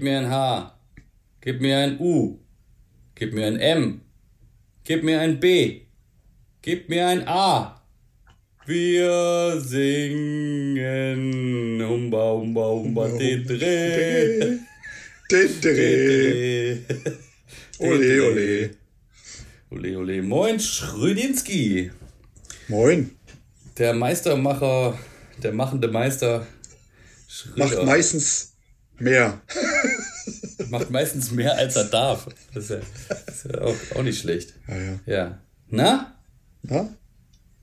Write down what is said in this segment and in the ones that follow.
Gib mir ein H. Gib mir ein U. Gib mir ein M. Gib mir ein B. Gib mir ein A. Wir singen Humba, Humba, Humba, Didre. Dindere. Ole, ole. Ole, ole. Moin, Schrödinski. Moin. Der Meistermacher, der machende Meister. Macht Schröder. meistens mehr. Macht meistens mehr, als er darf. Das ist ja, das ist ja auch, auch nicht schlecht. Ja, ja. Ja. Na, Na?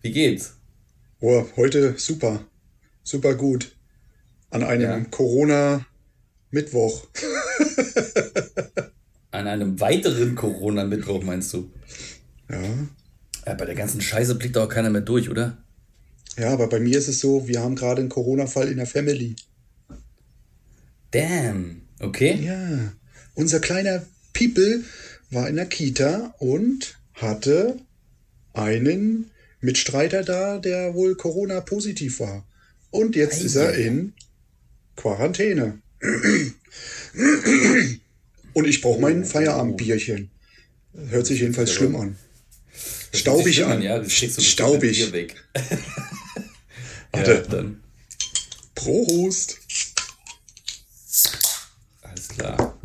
wie geht's? Oh, heute super. Super gut. An einem. Corona-Mittwoch. An einem weiteren Corona-Mittwoch meinst du? Ja. Ja, bei der ganzen Scheiße blickt doch keiner mehr durch, oder? Ja, aber bei mir ist es so, wir haben gerade einen Corona-Fall in der Family. Damn. Okay. Ja. Unser kleiner People war in der Kita und hatte einen Mitstreiter da, der wohl Corona-positiv war. Und jetzt ist er in Quarantäne. Und ich brauche mein Feierabendbierchen. Hört sich jedenfalls schlimm an. Staubig an. Ja, Staubig. Warte. Ja, dann. Prost. Klar.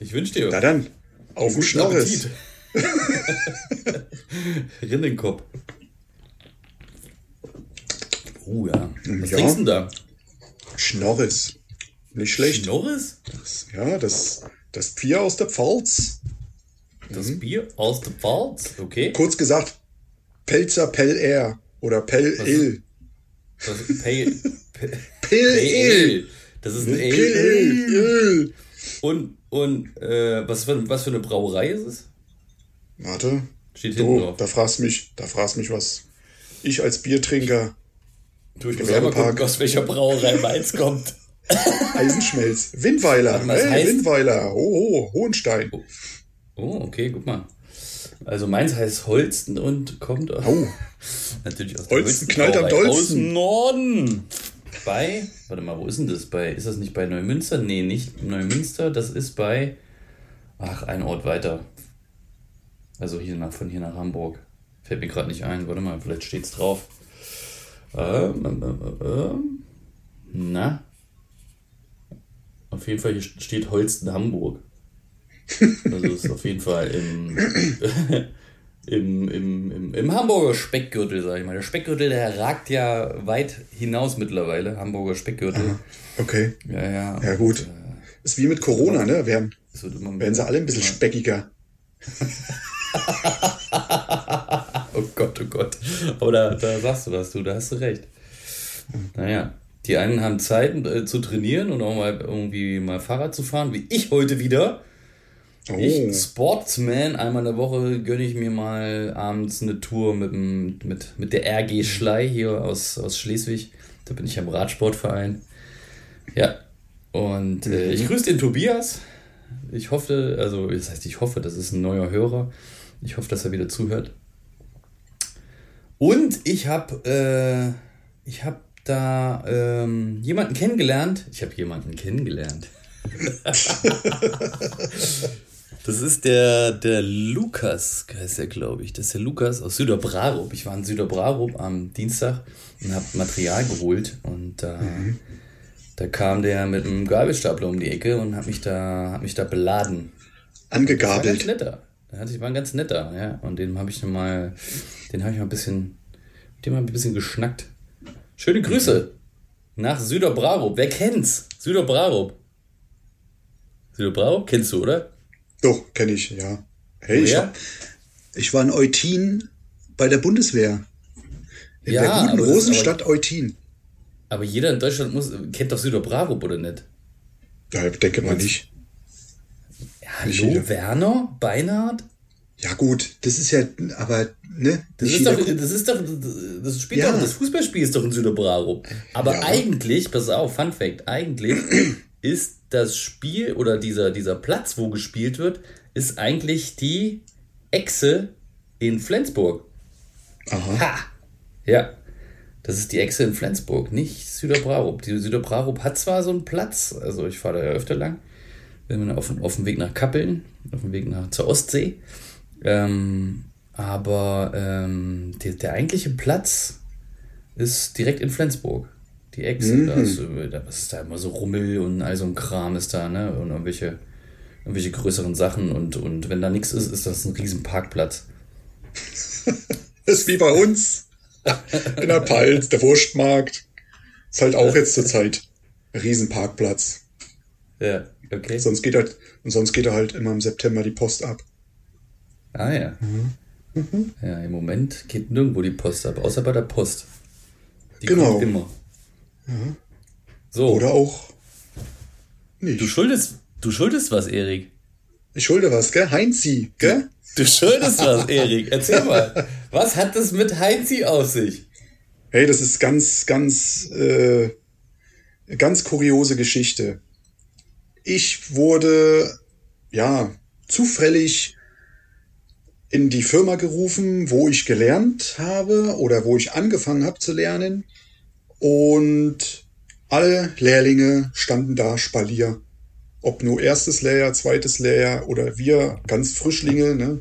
Ich wünsche dir Na dann, auf den Schnorres. Appetit. Rinnenkopf. Oh ja. Was Ja. trinkst du da? Schnorres. Nicht schlecht. Schnorres? Ja, das, das Bier aus der Pfalz. Das Mhm. Bier aus der Pfalz? Okay. Kurz gesagt, Pelzer Pell Air oder Pell Il. Das Pell Il. Das ist ein Pell. Il. Und, und äh, was, für, was für eine Brauerei ist es? Warte. Steht hinten drauf. da fragst mich, da fragst mich was. Ich als Biertrinker, Du, ich muss mal gucken, aus welcher Brauerei meins kommt. Eisenschmelz, Windweiler, hey, heißt- Windweiler, oh, oh, Hohenstein. Oh, okay, guck mal. Also meins heißt Holsten und kommt Oh, natürlich aus Holsten knallt am dollsten. Aus dem Norden. Bei, warte mal, wo ist denn das? Bei, ist das nicht bei Neumünster? Nee, nicht Neumünster, das ist bei, ach, ein Ort weiter. Also hier nach, von hier nach Hamburg. Fällt mir gerade nicht ein. Warte mal, vielleicht steht's drauf. Ähm, ähm, ähm, ähm. Na? Auf jeden Fall hier steht Holsten Hamburg. Also ist auf jeden Fall im, im, im, im, im Hamburger Speckgürtel, sag ich mal. Der Speckgürtel, der ragt ja weit hinaus mittlerweile. Hamburger Speckgürtel. okay. Ja, ja. Ja, gut. Und, Ist wie mit Corona, ne? Werden, äh, werden sie alle ein bisschen immer- speckiger. Oh Gott, oh Gott. Aber da, da sagst du was, du, da hast du recht. Naja, die einen haben Zeit äh, zu trainieren und auch mal irgendwie mal Fahrrad zu fahren, wie ich heute wieder. Oh, Ich, Sportsman, einmal in der Woche gönne ich mir mal abends eine Tour mit, dem, mit, mit der RG Schlei hier aus, aus Schleswig. Da bin ich am Radsportverein. Ja. Und äh, ich grüße den Tobias. Ich hoffe, also das heißt, ich hoffe, das ist ein neuer Hörer. Ich hoffe, dass er wieder zuhört. Und ich habe äh, ich habe da ähm, jemanden kennengelernt. Ich habe jemanden kennengelernt. Das ist der, der Lukas, heißt er, glaube ich. Das ist der Lukas aus Süderbrarup. Ich war in Süderbrarup am Dienstag und habe Material geholt. Und da, da kam der mit einem Gabelstapler um die Ecke und hat mich da, hat mich da beladen. Das war ganz angegabelt. netter. Der war ein ganz netter, ja. Und den habe ich noch mal, den habe ich mal ein bisschen, mit dem habe ich ein bisschen geschnackt. Schöne Grüße nach Süderbrarup. Wer kennt's? Süderbrarup. Süderbrarup kennst du, oder? Doch, kenne ich, ja. Hey, ich, hab, ich war in Eutin bei der Bundeswehr. In Ja, der guten aber Rosenstadt Eutin. Aber jeder in Deutschland muss, kennt doch Süderbrarup, oder nicht? Ja, ich denke mal nicht. Nicht hallo, jeder. Werner? Beinhardt? Ja, gut, das ist ja, aber, ne? Das nicht ist, doch, das ist doch, das spielt Ja. doch, das Fußballspiel ist doch in Süderbrarup. Aber Ja. eigentlich, pass auf, Fun Fact, eigentlich ist das Spiel oder dieser, dieser Platz, wo gespielt wird, ist eigentlich die Echse in Flensburg. Aha. Ha! Ja. Das ist die Echse in Flensburg, nicht Süderbrarup. Die Süderbrarup hat zwar so einen Platz, also ich fahre da ja öfter lang, wenn wir auf, auf dem Weg nach Kappeln, auf dem Weg nach, zur Ostsee. Ähm, aber ähm, die, der eigentliche Platz ist direkt in Flensburg. Die Echse, mhm. da, ist, da ist da immer so Rummel und all so ein Kram ist da, ne? Und irgendwelche, irgendwelche größeren Sachen. Und, und wenn da nichts ist, ist das ein riesen Parkplatz. das ist wie bei uns. In der Palz, der Wurstmarkt. Ist halt auch jetzt zur Zeit ein Riesenparkplatz. Ja, okay. Sonst geht halt, und sonst geht er halt immer im September die Post ab. Ah ja. Mhm. Mhm. Ja, im Moment geht nirgendwo die Post ab, außer bei der Post. Die genau. kommt immer. Ja. So. Oder auch nicht. Du schuldest, du schuldest was, Erik. Ich schulde was, gell? Heinzi, gell? Du schuldest was, Erik. Erzähl mal. Was hat das mit Heinzi auf sich? Hey, das ist ganz, ganz, äh, ganz kuriose Geschichte. Ich wurde, ja, zufällig in die Firma gerufen, wo ich gelernt habe oder wo ich angefangen habe zu lernen. Und alle Lehrlinge standen da Spalier. Ob nur erstes Lehrjahr, zweites Lehrjahr oder wir ganz Frischlinge. Ne?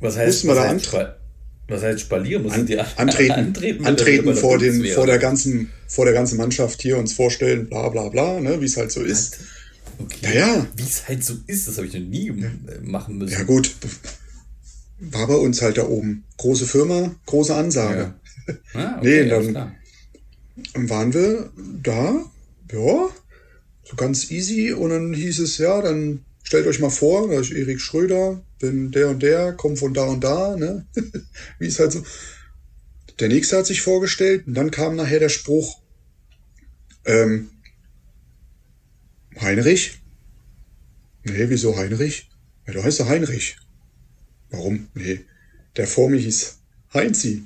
Was heißt, was, da heißt was heißt Spalier? Müssen An, die antreten, antreten, antreten vor, den, vor, der ganzen, vor der ganzen Mannschaft hier uns vorstellen, bla bla bla, ne? wie es halt so ist. Okay. Ja, ja. Wie es halt so ist, das habe ich noch nie machen müssen. Ja, gut war bei uns halt da oben. Große Firma, große Ansage. Ja. Ah, okay, nee, dann waren wir da, ja, so ganz easy. Und dann hieß es, ja, dann stellt euch mal vor, da ist Erik Schröder, bin der und der, komm von da und da, ne? Wie es halt so. Der nächste hat sich vorgestellt und dann kam nachher der Spruch, ähm, Heinrich? Nee, wieso Heinrich? Ja, du heißt ja Heinrich. Warum? Nee. Der vor mir hieß Heinzi.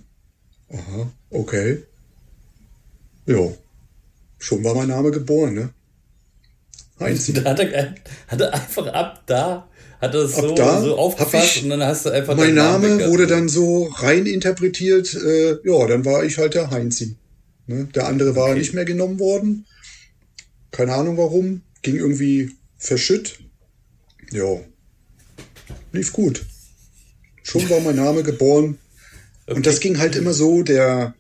Aha, okay. Jo. Schon war mein Name geboren, ne? Heinzi. Da hat er, hat er einfach ab da, hat er so, da so aufgefasst und dann hast du einfach. Mein Name wurde dann so rein interpretiert, äh, ja, dann war ich halt der Heinzi. Ne? Der andere war okay. nicht mehr genommen worden. Keine Ahnung warum. Ging irgendwie verschütt. Ja. Lief gut. Schon war mein Name geboren. Okay. Und das ging halt immer so, der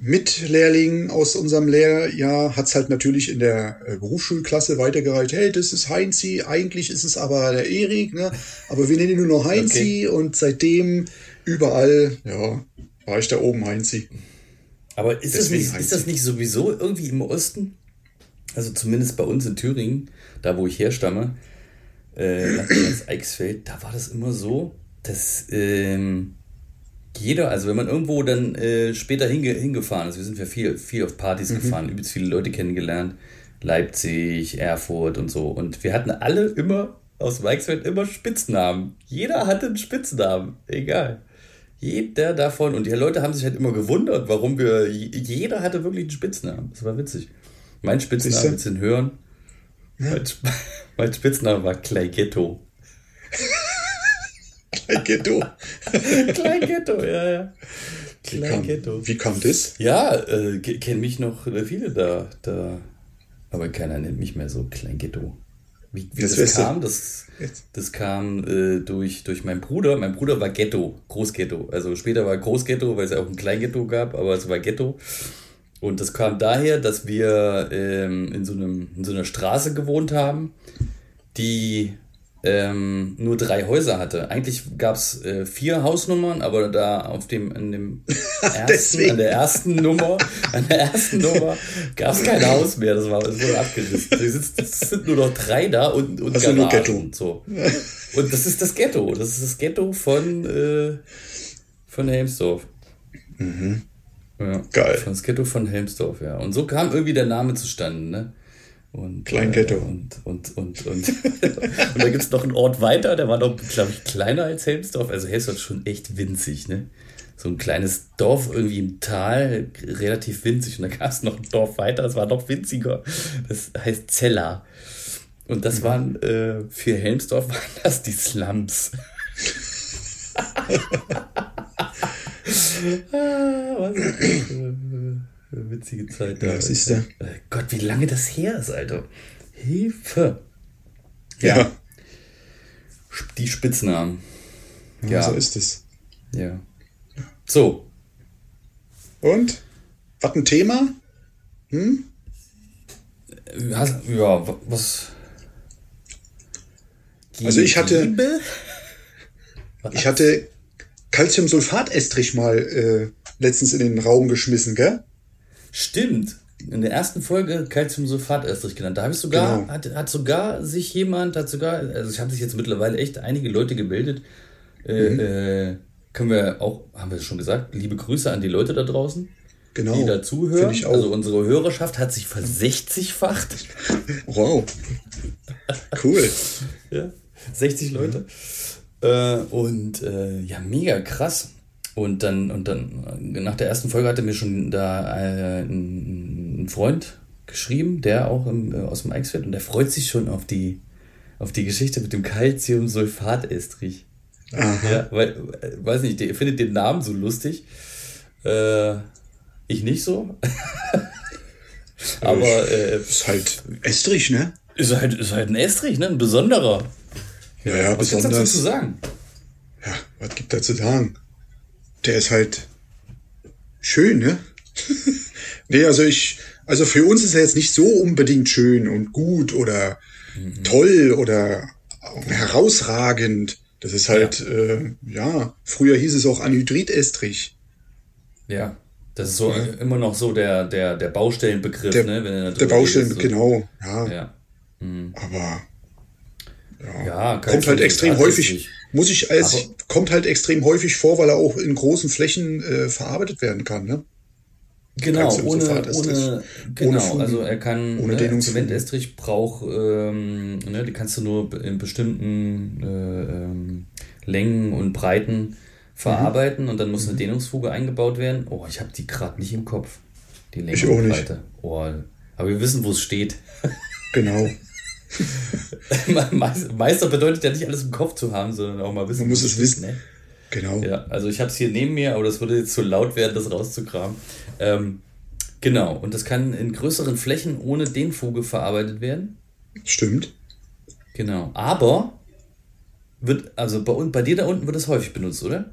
Mitlehrling aus unserem Lehrjahr hat es halt natürlich in der äh, Berufsschulklasse weitergereicht. Hey, das ist Heinzi, eigentlich ist es aber der Erik, ne? aber wir nennen ihn nur noch Heinzi okay. und seitdem überall, ja, war ich da oben Heinzi. Aber ist das, nicht, ist das nicht sowieso irgendwie im Osten? Also zumindest bei uns in Thüringen, da wo ich herstamme, äh, Eichsfeld, da war das immer so, dass ähm, jeder, also wenn man irgendwo dann äh, später hinge hingefahren ist, wir sind ja viel, viel auf Partys mhm. gefahren, übelst viele Leute kennengelernt, Leipzig, Erfurt und so. Und wir hatten alle immer aus Weichsfeld immer Spitznamen. Jeder hatte einen Spitznamen, egal. Jeder davon. Und die Leute haben sich halt immer gewundert, warum wir. Jeder hatte wirklich einen Spitznamen. Das war witzig. Mein Spitzname, willst du ihn hören? Ja. Mein, mein Spitzname war Clay Ghetto. Klein Ghetto. Klein Ghetto, ja, ja. Klein wie kam, Ghetto. Wie kam das? Ja, äh, kennen mich noch äh, viele da, da. Aber keiner nennt mich mehr so Klein Ghetto. Wie, wie das, das kam, das, das kam äh, durch, durch meinen Bruder. Mein Bruder war Ghetto, Großghetto. Also später war Großghetto, weil es ja auch ein Kleinghetto gab, aber es war Ghetto. Und das kam daher, dass wir ähm, in, so einem, in so einer Straße gewohnt haben, die ähm, nur drei Häuser hatte. Eigentlich gab es äh, vier Hausnummern, aber da auf dem, an dem ersten, an der ersten Nummer, an der ersten Nummer gab es kein Haus mehr. Das war, das wurde abgerissen. Es sind nur noch drei da und, und also nur Ghetto. Und so. Und das ist das Ghetto. Das ist das Ghetto von, äh, von Helmsdorf. Mhm. Ja, Geil. Das Ghetto von Helmsdorf, ja. Und so kam irgendwie der Name zustande, ne? Und, Kleinghetto. Äh, und, und, und, und, und da gibt es noch einen Ort weiter, der war noch, glaube ich, kleiner als Helmsdorf. Also Helmsdorf ist schon echt winzig, ne? so ein kleines Dorf irgendwie im Tal, relativ winzig. Und da gab es noch ein Dorf weiter, das war noch winziger. Das heißt Zella. Und das waren, äh, für Helmsdorf waren das die Slums. ah, was witzige Zeit da. Was ist da? Gott, wie lange das her ist, Alter. Hilfe. Ja. ja. Die Spitznamen. Ja, ja, so ist es. Ja. So. Und? Was ein Thema? Hm? Ja, was. Also ich hatte. Ich hatte Calciumsulfat-Estrich mal äh, letztens in den Raum geschmissen, gell? Stimmt. In der ersten Folge Calciumsulfat-Estrich genannt. Da habe ich sogar, genau. hat, hat sogar sich jemand, hat sogar, also ich habe sich jetzt mittlerweile echt einige Leute gemeldet. Äh, mhm. äh, können wir auch, haben wir schon gesagt, liebe Grüße an die Leute da draußen. Genau. Die da zuhören. Also unsere Hörerschaft hat sich versechzigfacht. Wow. Cool. ja, 60 Leute. Ja. Äh, und äh, ja, mega krass. Und dann, und dann, nach der ersten Folge hatte mir schon da äh, ein, ein, Freund geschrieben, der auch im, äh, aus dem Eichsfeld, und der freut sich schon auf die, auf die Geschichte mit dem Calciumsulfatestrich. Ja, weil, äh, weiß nicht, der findet den Namen so lustig. Äh, ich nicht so. Aber äh, ist halt Estrich, ne? Ist halt, ist halt ein Estrich, ne? Ein besonderer. Ja, ja, was besonders. Was dazu zu sagen? Ja, was gibt da zu sagen? Der ist halt schön, ne? nee, also ich, also für uns ist er jetzt nicht so unbedingt schön und gut oder mhm. toll oder herausragend. Das ist halt, ja. Äh, ja, früher hieß es auch Anhydrid-Estrich. Ja, das ist so ja. immer noch so der, der, der Baustellenbegriff, der, ne? Wenn der Baustellenbegriff, so. genau, ja. ja. Mhm. Aber ja, ja kommt halt extrem häufig, muss ich als, Aber, kommt halt extrem häufig vor, weil er auch in großen Flächen äh, verarbeitet werden kann, ne? Genau, ohne, ohne, genau, ohne also er kann, ohne ne, Zementestrich braucht, ähm, ne, die kannst du nur in bestimmten äh, ähm, Längen und Breiten verarbeiten mhm. und dann muss eine mhm. Dehnungsfuge eingebaut werden. Oh, ich habe die gerade nicht im Kopf, die Länge ich und Breite. Nicht. Oh, aber wir wissen, wo es steht. Genau. Meister bedeutet ja nicht alles im Kopf zu haben, sondern auch mal wissen. Man muss es wissen. Ne? Genau. Ja, also ich habe es hier neben mir, aber das würde jetzt zu laut werden, das rauszukramen. Ähm, genau, und das kann in größeren Flächen ohne Dehnfuge verarbeitet werden. Stimmt. Genau, aber wird, also bei, bei dir da unten wird es häufig benutzt, oder?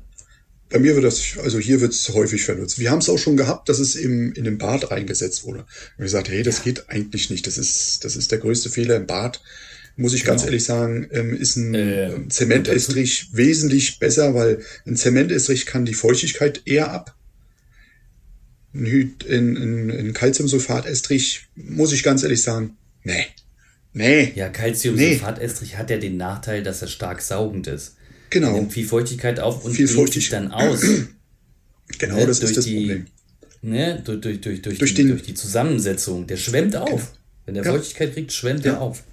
Bei mir wird das, also hier wird es häufig benutzt. Wir haben es auch schon gehabt, dass es im, in dem Bad eingesetzt wurde. Und wir gesagt, hey, das ja. geht eigentlich nicht. Das ist, das ist der größte Fehler im Bad. Muss ich genau. ganz ehrlich sagen, ähm, ist ein äh, Zementestrich wesentlich besser, weil ein Zementestrich kann die Feuchtigkeit eher ab. Ein, Hyd ein, ein, ein Calciumsulfatestrich, muss ich ganz ehrlich sagen, nee. Nee. Ja, Calciumsulfatestrich nee. hat ja den Nachteil, dass er stark saugend ist. Genau. nimmt viel Feuchtigkeit auf und viel dehnt sich dann aus. genau, ne, das ist das die, Problem. Ne, durch, durch, durch, durch, durch, die, den, durch die Zusammensetzung. Der schwemmt auf. Genau. Wenn der ja. Feuchtigkeit kriegt, schwemmt ja. er auf.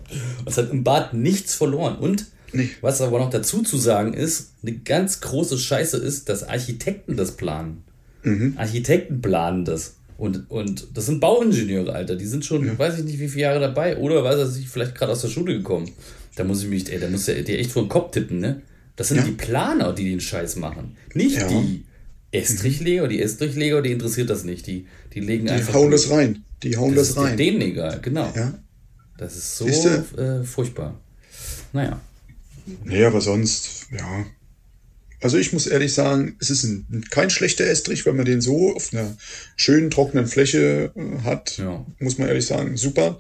Es hat im Bad nichts verloren. Und nee. was aber noch dazu zu sagen ist, eine ganz große Scheiße ist, dass Architekten das planen. Mhm. Architekten planen das. Und, und das sind Bauingenieure, Alter. Die sind schon, ja. weiß ich nicht, wie viele Jahre dabei. Oder weiß er sich vielleicht gerade aus der Schule gekommen. Da muss ich mich, ey, da muss der dir echt vor den Kopf tippen, ne? Das sind ja. die Planer, die den Scheiß machen. Nicht ja. die Estrichleger, die Estrichleger, die interessiert das nicht. Die, die legen die einfach. Die hauen das rein. Die hauen das, das rein. Denen egal, genau. Ja. Das ist so äh, furchtbar. Naja. Naja, aber sonst, ja. Also ich muss ehrlich sagen, es ist ein, kein schlechter Estrich, wenn man den so auf einer schönen trockenen Fläche äh, hat. Ja. Muss man ehrlich sagen, super.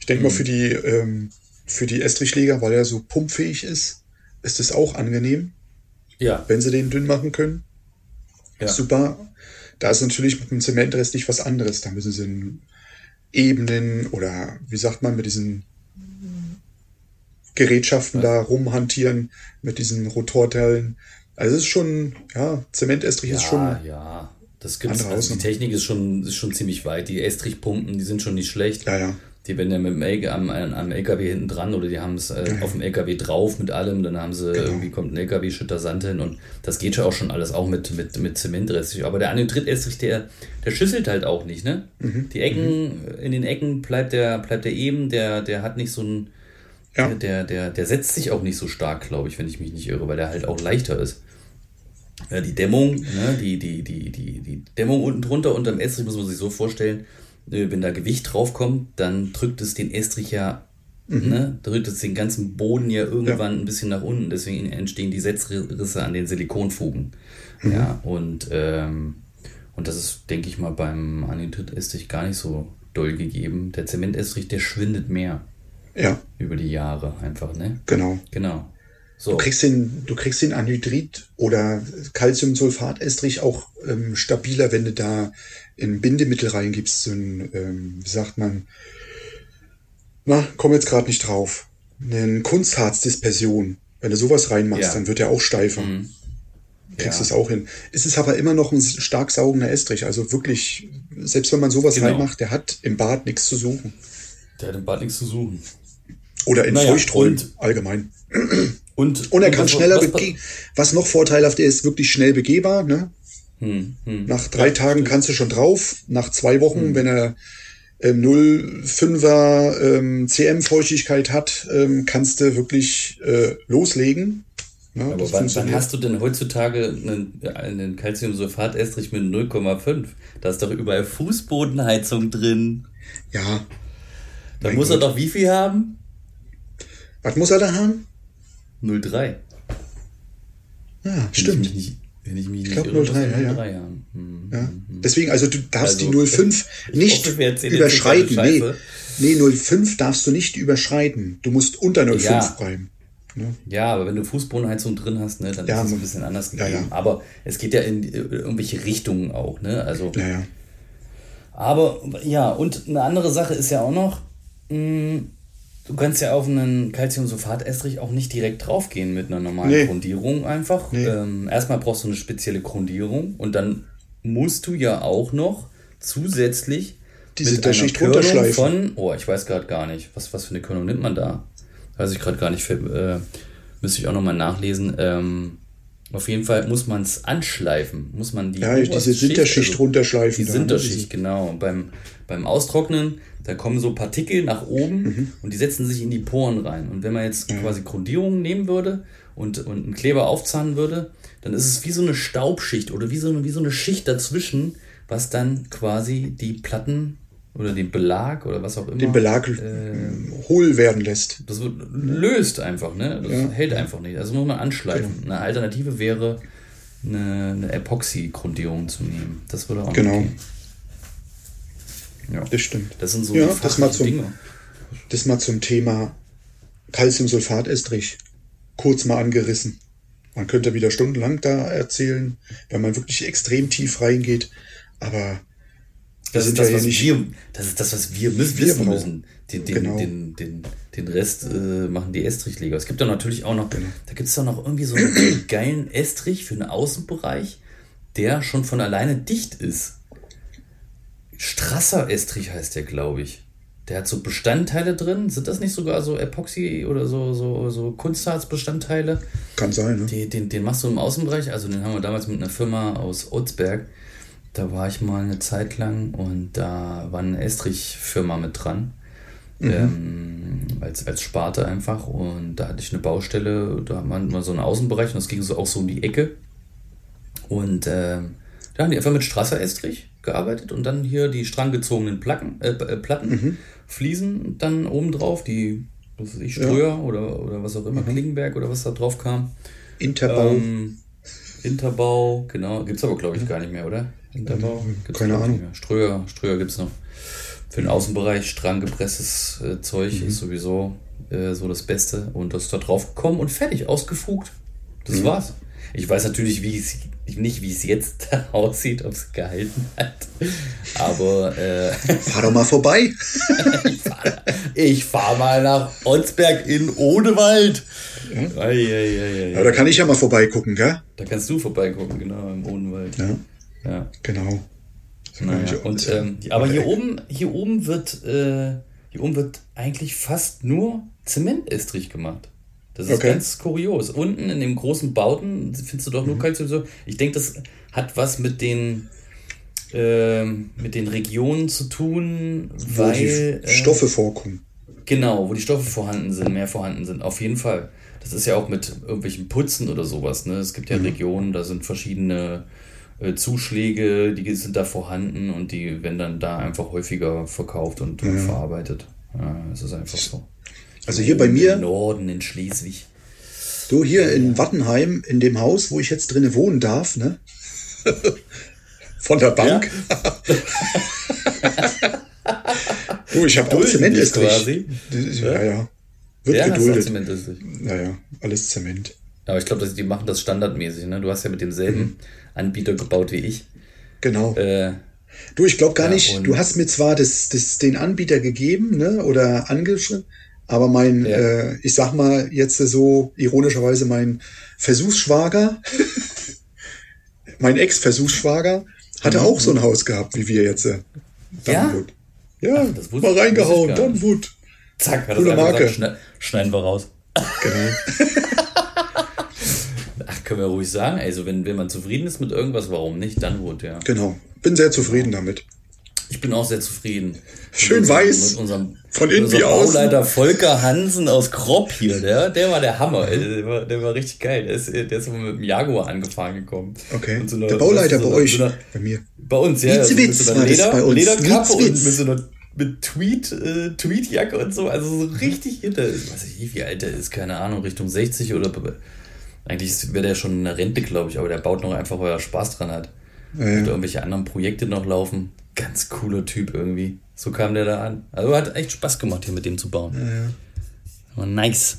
Ich denke mhm. mal für die, ähm, für die Estrichleger, weil er so pumpfähig ist, ist es auch angenehm. Ja. Wenn sie den dünn machen können. Ja. Super. Da ist natürlich mit dem Zementrest nicht was anderes. Da müssen sie in Ebenen oder wie sagt man, mit diesen Gerätschaften was? da rumhantieren, mit diesen Rotorteilen. Also es ist schon, ja, Zementestrich ja, ist schon. Ja, das gibt's. Also die Technik ist schon, ist schon ziemlich weit. Die Estrichpumpen, die sind schon nicht schlecht. Ja, ja. Die werden ja mit dem LKW, am, am LKW hinten dran oder die haben es äh, auf dem LKW drauf mit allem, dann haben sie genau. irgendwie kommt ein LKW, schüttet Sand hin und das geht schon auch schon alles auch mit, mit, mit Zementestrich. Aber der Anhydrit-Estrich, der, der schüsselt halt auch nicht, ne? Mhm. Die Ecken, mhm. in den Ecken bleibt der, bleibt der eben, der, der hat nicht so ein, ja. der, der, der setzt sich auch nicht so stark, glaube ich, wenn ich mich nicht irre, weil der halt auch leichter ist. Ja, die Dämmung, ne, die, die, die, die, die Dämmung unten drunter unter dem Estrich muss man sich so vorstellen, wenn da Gewicht draufkommt, dann drückt es den Estrich ja, mhm. ne, drückt es den ganzen Boden ja irgendwann ja. ein bisschen nach unten, deswegen entstehen die Setzrisse an den Silikonfugen. Mhm. Ja, und, ähm, und das ist, denke ich mal, beim Anhydrit-Estrich gar nicht so doll gegeben. Der Zementestrich, der schwindet mehr. Ja. Über die Jahre einfach, ne? Genau. Genau. So. Du kriegst den, du kriegst den Anhydrit oder Calciumsulfatestrich auch ähm, stabiler, wenn du da in Bindemittel reingibst, so ein, ähm, wie sagt man, na, komm jetzt gerade nicht drauf. Eine Kunstharzdispersion. Wenn du sowas reinmachst, ja. dann wird er auch steifer. Mhm. Kriegst ja. es auch hin. Es ist aber immer noch ein stark saugender Estrich. Also wirklich, selbst wenn man sowas genau. reinmacht, der hat im Bad nichts zu suchen. Der hat im Bad nichts zu suchen. Oder in naja, Feuchtrollen allgemein. Und, und er kann schneller was, was noch vorteilhaft ist, wirklich schnell begehbar. Ne? Hm, hm. Nach drei ja, Tagen stimmt. kannst du schon drauf. Nach zwei Wochen, hm. wenn er ähm, 0,5er ähm, CM-Feuchtigkeit hat, ähm, kannst du wirklich äh, loslegen. Ja, Aber wann, wann, hast du denn heutzutage einen, einen Calciumsulfat-Estrich mit 0,5? Da ist doch überall Fußbodenheizung drin. Ja. Da muss Gott. er doch wie viel haben? Was muss er da haben? 03. Ja, wenn stimmt. Ich nicht, wenn ich mich nicht ich glaube 03, ja, 03 ja. Hm, ja. Hm, hm. Deswegen, also du darfst also, die 05 nicht hoffe, überschreiten. Nee, nee, 05 darfst du nicht überschreiten. Du musst unter 05 ja. bleiben. Ne? Ja, aber wenn du Fußbodenheizung drin hast, ne, dann ja, ist es ein bisschen anders gegeben. Ja, ja. Aber es geht ja in irgendwelche Richtungen auch, ne? Also. Aber ja, und eine andere Sache ist ja auch noch, mh, Du kannst ja auf einen Calciumsulfat-Estrich auch nicht direkt draufgehen mit einer normalen nee. Grundierung einfach. Nee. Ähm, erstmal brauchst du eine spezielle Grundierung und dann musst du ja auch noch zusätzlich diese mit einer Schicht Körnung von, oh, ich weiß gerade gar nicht, was, was für eine Körnung nimmt man da? Weiß ich gerade gar nicht, äh, müsste ich auch nochmal nachlesen. Ähm, auf jeden Fall muss man es anschleifen, muss man die Ja, diese Sinterschicht also, runterschleifen. Die Sinterschicht, genau. Beim, beim Austrocknen da kommen so Partikel nach oben mhm. und die setzen sich in die Poren rein. Und wenn man jetzt mhm. quasi Grundierung nehmen würde und, und einen Kleber aufzahnen würde, dann ist es wie so eine Staubschicht oder wie so eine, wie so eine Schicht dazwischen, was dann quasi die Platten oder den Belag oder was auch immer. Den Belag äh, hohl werden lässt. Das wird, löst einfach, ne? Das ja. hält einfach nicht. Also muss man anschleifen. Genau. Eine Alternative wäre, eine, eine Epoxy-Grundierung zu nehmen. Das würde auch genau. Gehen. Ja. Das stimmt. Das sind so ja, das mal zum, Dinge. Das mal zum Thema Calciumsulfat-Estrich. Kurz mal angerissen. Man könnte wieder stundenlang da erzählen, wenn man wirklich extrem tief reingeht. Aber das ist das, ja was nicht, wir, das ist das, was wir müssen, wir wissen müssen. Den, den, genau. den, den, den Rest äh, machen die Estrichleger. Es gibt doch natürlich auch noch, genau. da gibt es doch noch irgendwie so einen geilen Estrich für einen Außenbereich, der schon von alleine dicht ist. Strasser Estrich heißt der, glaube ich. Der hat so Bestandteile drin. Sind das nicht sogar so Epoxy oder so, so, so Kunstharzbestandteile? Kann sein, ne? Die, den, den machst du im Außenbereich. Also den haben wir damals mit einer Firma aus Otzberg. Da war ich mal eine Zeit lang und da war eine Estrich-Firma mit dran. Mhm. Ähm, als, als Sparte einfach. Und da hatte ich eine Baustelle, da haben wir so einen Außenbereich und das ging so auch so um die Ecke. Und ähm, da haben die einfach mit Strasser Estrich gearbeitet und dann hier die stranggezogenen Platten, äh, äh, Platten mhm. Fliesen dann oben drauf, die, was weiß ich, Ströer ja. oder, oder was auch immer, mhm. Klingenberg oder was da drauf kam. Interbau. Ähm, Interbau, genau. Gibt es aber, glaube ich, gar nicht mehr, oder? Interbau? Gibt's Keine Ahnung. Ströer, Ströer gibt es noch. Für den Außenbereich stranggepresstes äh, Zeug mhm. ist sowieso äh, so das Beste. Und das ist da drauf gekommen und fertig, ausgefugt. Das mhm. war's. Ich weiß natürlich, wie es nicht, wie es jetzt aussieht, ob es gehalten hat. Aber äh, fahr doch mal vorbei. ich fahre fahr mal nach Onsberg in Odenwald. Ja. Ei, ei, ei, ja, da kann ich ja mal vorbeigucken, gell? Da kannst du vorbeigucken, genau, im Odenwald. Ja. ja. Genau. Naja. Und, ähm, aber hier oben, hier oben wird, äh, hier oben wird eigentlich fast nur Zementestrich gemacht. Das ist okay. ganz kurios. Unten in dem großen Bauten findest du doch nur mhm. Ich denke, das hat was mit den äh, mit den Regionen zu tun, wo weil die Stoffe äh, vorkommen. Genau, wo die Stoffe vorhanden sind, mehr vorhanden sind. Auf jeden Fall. Das ist ja auch mit irgendwelchen Putzen oder sowas. Ne? Es gibt ja mhm. Regionen, da sind verschiedene äh, Zuschläge, die sind da vorhanden und die werden dann da einfach häufiger verkauft und, und verarbeitet. Ja, es ist einfach so. Also hier bei mir. Im Norden in Schleswig. Du hier in Wattenheim, in dem Haus, wo ich jetzt drinnen wohnen darf, ne? Von der Bank. Ja. du, ich habe auch Zementestrich. Ja, ja. Wird ja, geduldet. Zementestrich. Ja, ja, alles Zement. Aber ich glaube, die machen das standardmäßig. Ne? Du hast ja mit demselben mhm. Anbieter gebaut wie ich. Genau. Äh, du, ich glaube gar ja, nicht, du hast mir zwar das, das, den Anbieter gegeben ne, oder angeschrieben, aber mein, ja. äh, ich sag mal jetzt so ironischerweise mein Versuchsschwager, mein Ex-Versuchsschwager, hatte mhm. auch so ein Haus gehabt, wie wir jetzt. Äh, Dunwood. Ja, ja Ach, mal reingehauen, Dunwood. Zack, hat Coole das Marke. Gesagt, schneiden wir raus. Genau. Ach, können wir ruhig sagen. Also, wenn, wenn man zufrieden ist mit irgendwas, warum nicht? Dunwood, ja. Genau. Bin sehr zufrieden damit. Ich bin auch sehr zufrieden. Schön unserem, weiß. Mit unserem, von innen wie außen. Bauleiter Volker Hansen aus Kropp hier, der, der war der Hammer. Der war, der war richtig geil. Der ist, der ist mit dem Jaguar angefahren gekommen. Okay. So einer, der Bauleiter so bei euch. So einer, bei mir. Bei uns, ja. So mit so einer Leder, Lederkappe und mit so einer mit Tweet, äh, Tweetjacke und so. Also so richtig hinter. Ich weiß nicht, wie alt der ist, keine Ahnung, Richtung 60 oder. Eigentlich wäre der schon in der Rente, glaube ich, aber der baut noch einfach, weil er Spaß dran hat. Ja, ja. Und irgendwelche anderen Projekte noch laufen ganz cooler Typ irgendwie. So kam der da an. Also hat echt Spaß gemacht, hier mit dem zu bauen. Ja, ja. Nice.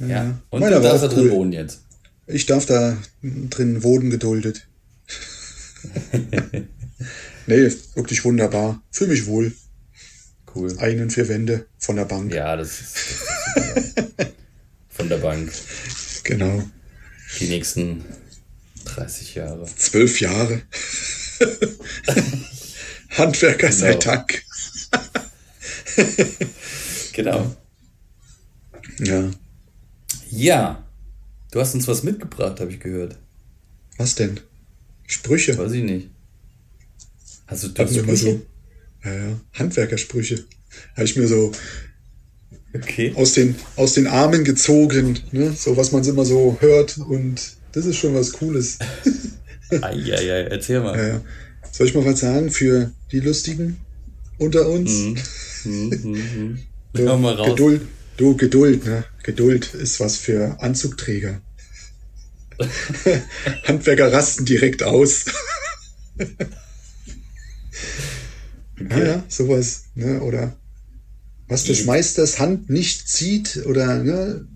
Ja. ja. Und Meiner darfst da drin wohnen jetzt. Ich darf da drin wohnen geduldet. nee, wirklich wunderbar. Fühl mich wohl. Cool. Eigenen vier Wände von der Bank. Ja, das ist, das ist von der Bank. Genau. Die nächsten 30 Jahre. Zwölf Jahre. Handwerker genau. sei Dank. genau. Ja. Ja. Du hast uns was mitgebracht, habe ich gehört. Was denn? Sprüche. Weiß ich nicht. Hast du, Sprüche? So, ja, ja. Handwerkersprüche. Habe ich mir so okay. aus, den, aus den Armen gezogen. Ne? So was man immer so hört. Und das ist schon was Cooles. Eieiei, erzähl mal. Ja, soll ich mal was sagen für die Lustigen unter uns? Mhm. Mhm, mhm. so, mal raus. Geduld, du, Geduld, ne? Geduld ist was für Anzugträger. Handwerker rasten direkt aus. okay. Ja, ja, sowas, ne? Oder was des Meisters Hand nicht zieht oder ne,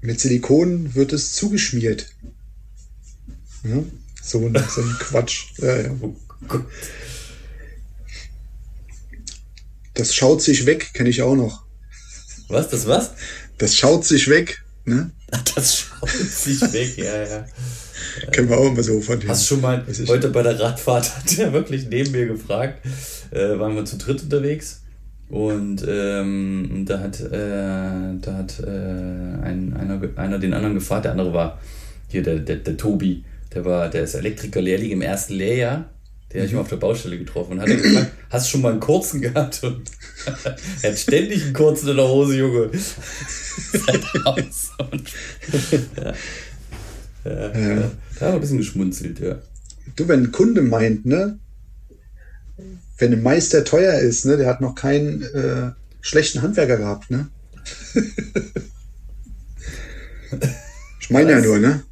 mit Silikon wird es zugeschmiert. Ja? So, ein, so ein Quatsch. Ja, ja. Das schaut sich weg, kenne ich auch noch. Was, das was? Das schaut sich weg, ne? Das schaut sich weg, ja, ja. Kennen wir auch immer so von dir. Hast du schon mal, heute bei der Radfahrt hat er wirklich neben mir gefragt, äh, waren wir zu dritt unterwegs und ähm, da hat, äh, da hat äh, ein, einer, einer den anderen gefragt, der andere war hier der, der, der Tobi, der war, der ist Elektrikerlehrling im ersten Lehrjahr. Der habe ich mal auf der Baustelle getroffen und hat gefragt, hast du schon mal einen kurzen gehabt? Und er hat ständig einen kurzen in der Hose, Junge. ja. Ja, ja. ja. Da haben wir ein bisschen geschmunzelt, ja. Du, wenn ein Kunde meint, ne, wenn ein Meister teuer ist, ne, der hat noch keinen äh, schlechten Handwerker gehabt, ne? ich meine ja nur, ne?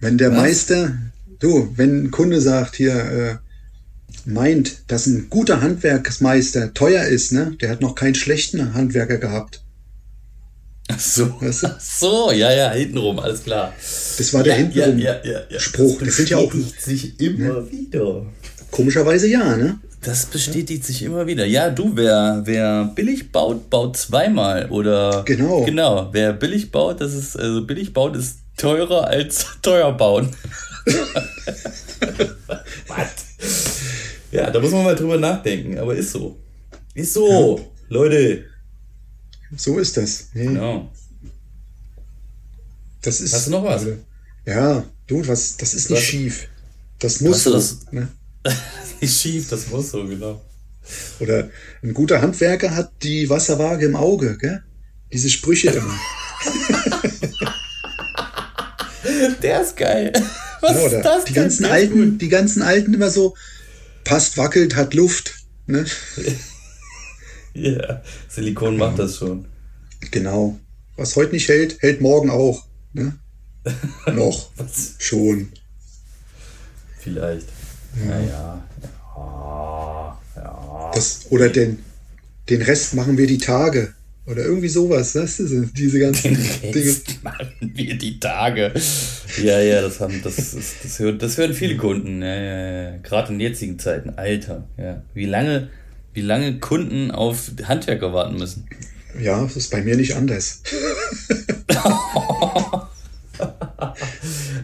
Wenn der Was? Meister, du, wenn ein Kunde sagt hier, äh, meint, dass ein guter Handwerksmeister teuer ist, ne, der hat noch keinen schlechten Handwerker gehabt. Ach so, weißt du? Ach so, ja, ja, hintenrum, alles klar. Das war der ja, hintenrum ja, ja, ja, Spruch. Das, das sind ja auch sich immer ne? wieder. Komischerweise ja, ne? Das bestätigt sich immer wieder. Ja, du, wer, wer billig baut, baut zweimal. Oder genau. Genau, wer billig baut, das ist, also billig baut ist teurer als teuer bauen. Was? Ja, da muss man mal drüber nachdenken, aber ist so. Ist so, ja. Leute. So ist das. Nee. Genau. Das ist. Hast du noch was? Ja, du, was, das ist nicht was? schief. Das muss so. Das, ne? nicht schief, das muss so, genau. Oder ein guter Handwerker hat die Wasserwaage im Auge, gell? Diese Sprüche immer. Der ist geil. Was ja, ist das? Die ganzen alten, die ganzen alten immer so, passt, wackelt, hat Luft. Ne? Ja, Silikon macht das schon. Genau. Was heute nicht hält, hält morgen auch. Ne? Noch. schon. Vielleicht. Ja. Naja. Ja. ja. Das, oder den, den Rest machen wir die Tage. Oder irgendwie sowas, das ist diese ganzen Den Dinge. machen wir die Tage. Ja, ja, das haben, das ist, das hören, das hören viele Kunden, ja, ja, ja. Gerade in jetzigen Zeiten. Alter, ja. Wie lange, wie lange Kunden auf Handwerker warten müssen. Ja, das ist bei mir nicht anders.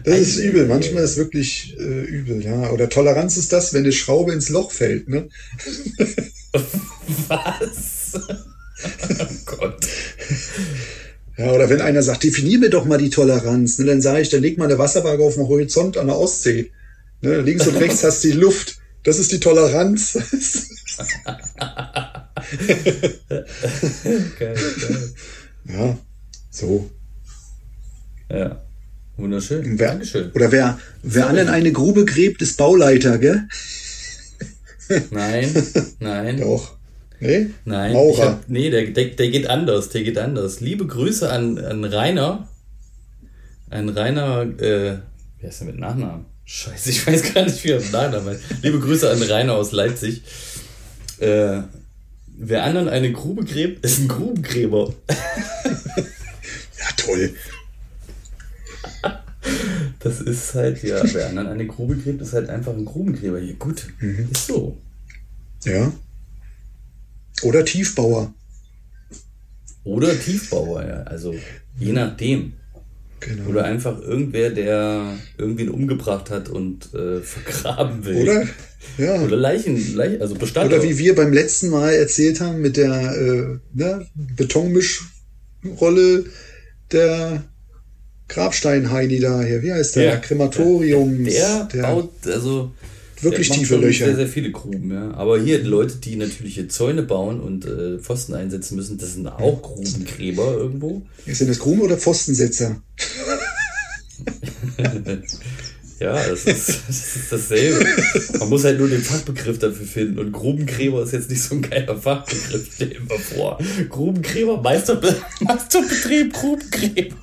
das ist übel. Manchmal ist es wirklich äh, übel, ja. Oder Toleranz ist das, wenn eine Schraube ins Loch fällt, ne? Was? oh Gott. Ja, oder wenn einer sagt, definier mir doch mal die Toleranz, ne, dann sage ich, dann leg mal eine Wasserwaage auf dem Horizont an der Ostsee. Ne, links und rechts hast du die Luft. Das ist die Toleranz. geil. Ja, so. Ja. Wunderschön. Wer, Dankeschön. Oder wer, wer an eine Grube gräbt, ist Bauleiter, gell? Nein, nein. Doch. Nee? Nein. Maurer. Hab, nee, der, der, der geht anders, der geht anders. Liebe Grüße an, an Rainer. Ein Rainer, äh, wie heißt der mit Nachnamen? Scheiße, ich weiß gar nicht, wie er mit Nachnamen heißt. Liebe Grüße an Rainer aus Leipzig. Äh, wer anderen eine Grube gräbt, ist ein Grubengräber. ja, toll. Das ist halt, ja, wer anderen eine Grube gräbt, ist halt einfach ein Grubengräber. Hier, gut, mhm. ist so. Ja. Oder Tiefbauer. Oder Tiefbauer, ja. Also je nachdem. Genau. Oder einfach irgendwer, der irgendwen umgebracht hat und äh, vergraben will. Oder? Ja. Oder Leichen, Leichen also Bestandteile. Oder wie wir beim letzten Mal erzählt haben mit der äh, ne, Betonmischrolle der Grabstein-Heini da hier. Wie heißt der? Ja. Krematorium. Der, der, baut, also wirklich tiefe Löcher. Sehr, sehr viele Gruben, ja. Aber hier Leute, die natürliche Zäune bauen und äh, Pfosten einsetzen müssen, das sind auch Grubengräber irgendwo. Sind das Gruben oder Pfostensetzer? ja, das ist, das ist dasselbe. Man muss halt nur den Fachbegriff dafür finden. Und Grubengräber ist jetzt nicht so ein geiler Fachbegriff, stell dir mal vor. Grubengräber, Meisterbe Meisterbetrieb, Grubengräber.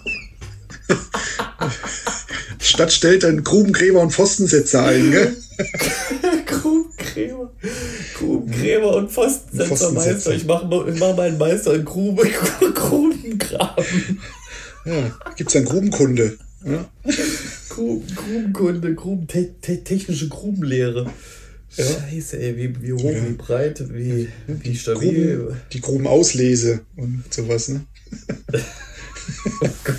Stadt stellt dann Grubengräber und Pfostensetzer ein, gell? Grubengräber. Grubengräber und Pfostensetzermeister. Ich mache ich mach meinen Meister in Grube, Grubengraben. Ja, gibt's dann Grubenkunde. Ja. Grubenkunde, Gruben, te te technische Grubenlehre. Ja. Scheiße, ey, wie, wie hoch, ja. wie breit, wie, wie stabil. Gruben, die Grubenauslese und sowas, ne? Gott,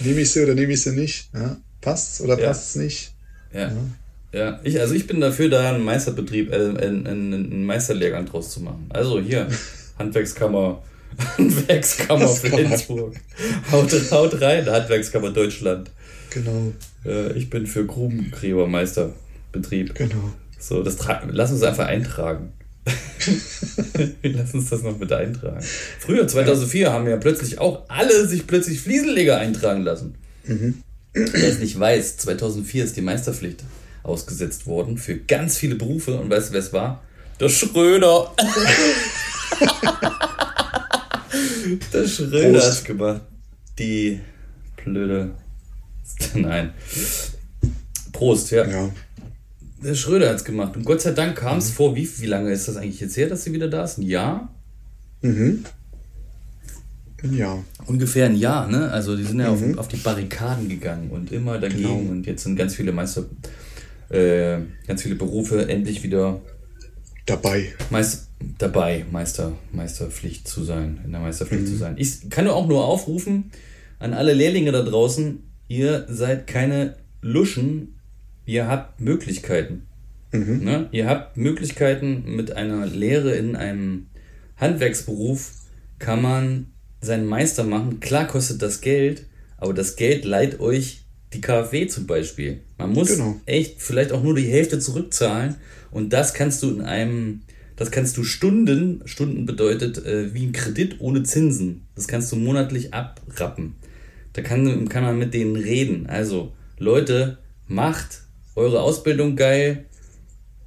Nehme ich sie oder nehme ich sie nicht? Ja. Passt's oder ja. passt's nicht? Ja. ja. Ja, ich, also ich bin dafür, da einen Meisterbetrieb, äh, einen, einen Meisterlehrgang draus zu machen. Also hier, Handwerkskammer, Handwerkskammer Flensburg. Haut, haut rein, Handwerkskammer Deutschland. Genau. Äh, ich bin für Grubengräbermeisterbetrieb. Genau. So, das lass uns einfach eintragen. Lass uns das noch mit eintragen. Früher, 2004, ja. haben ja plötzlich auch alle sich plötzlich Fliesenleger eintragen lassen. Mhm. Wer es nicht weiß, 2004 ist die Meisterpflicht ausgesetzt worden für ganz viele Berufe. Und weißt du, wer es war? Der Schröder. der Schröder hat gemacht. Die blöde. Nein. Prost, ja. ja. Der Schröder hat es gemacht. Und Gott sei Dank kam es mhm. vor, wie, wie lange ist das eigentlich jetzt her, dass sie wieder da ist? Ein Jahr? Mhm. Ein Jahr. Ungefähr ein Jahr, ne? Also die sind ja mhm. auf, auf, die Barrikaden gegangen und immer dagegen. Genau. Und jetzt sind ganz viele Meister, äh, ganz viele Berufe endlich wieder dabei. Meist, dabei, Meister, Meisterpflicht zu sein, in der Meisterpflicht mhm. zu sein. Ich kann auch nur aufrufen an alle Lehrlinge da draußen, ihr seid keine Luschen, ihr habt Möglichkeiten. Mhm. Ne? Ihr habt Möglichkeiten mit einer Lehre in einem Handwerksberuf kann man seinen Meister machen. Klar kostet das Geld, aber das Geld leiht euch die KfW zum Beispiel. Man muss genau. echt vielleicht auch nur die Hälfte zurückzahlen und das kannst du in einem, das kannst du Stunden, Stunden bedeutet äh, wie ein Kredit ohne Zinsen. Das kannst du monatlich abrappen. Da kann, kann man mit denen reden. Also Leute, macht eure Ausbildung geil,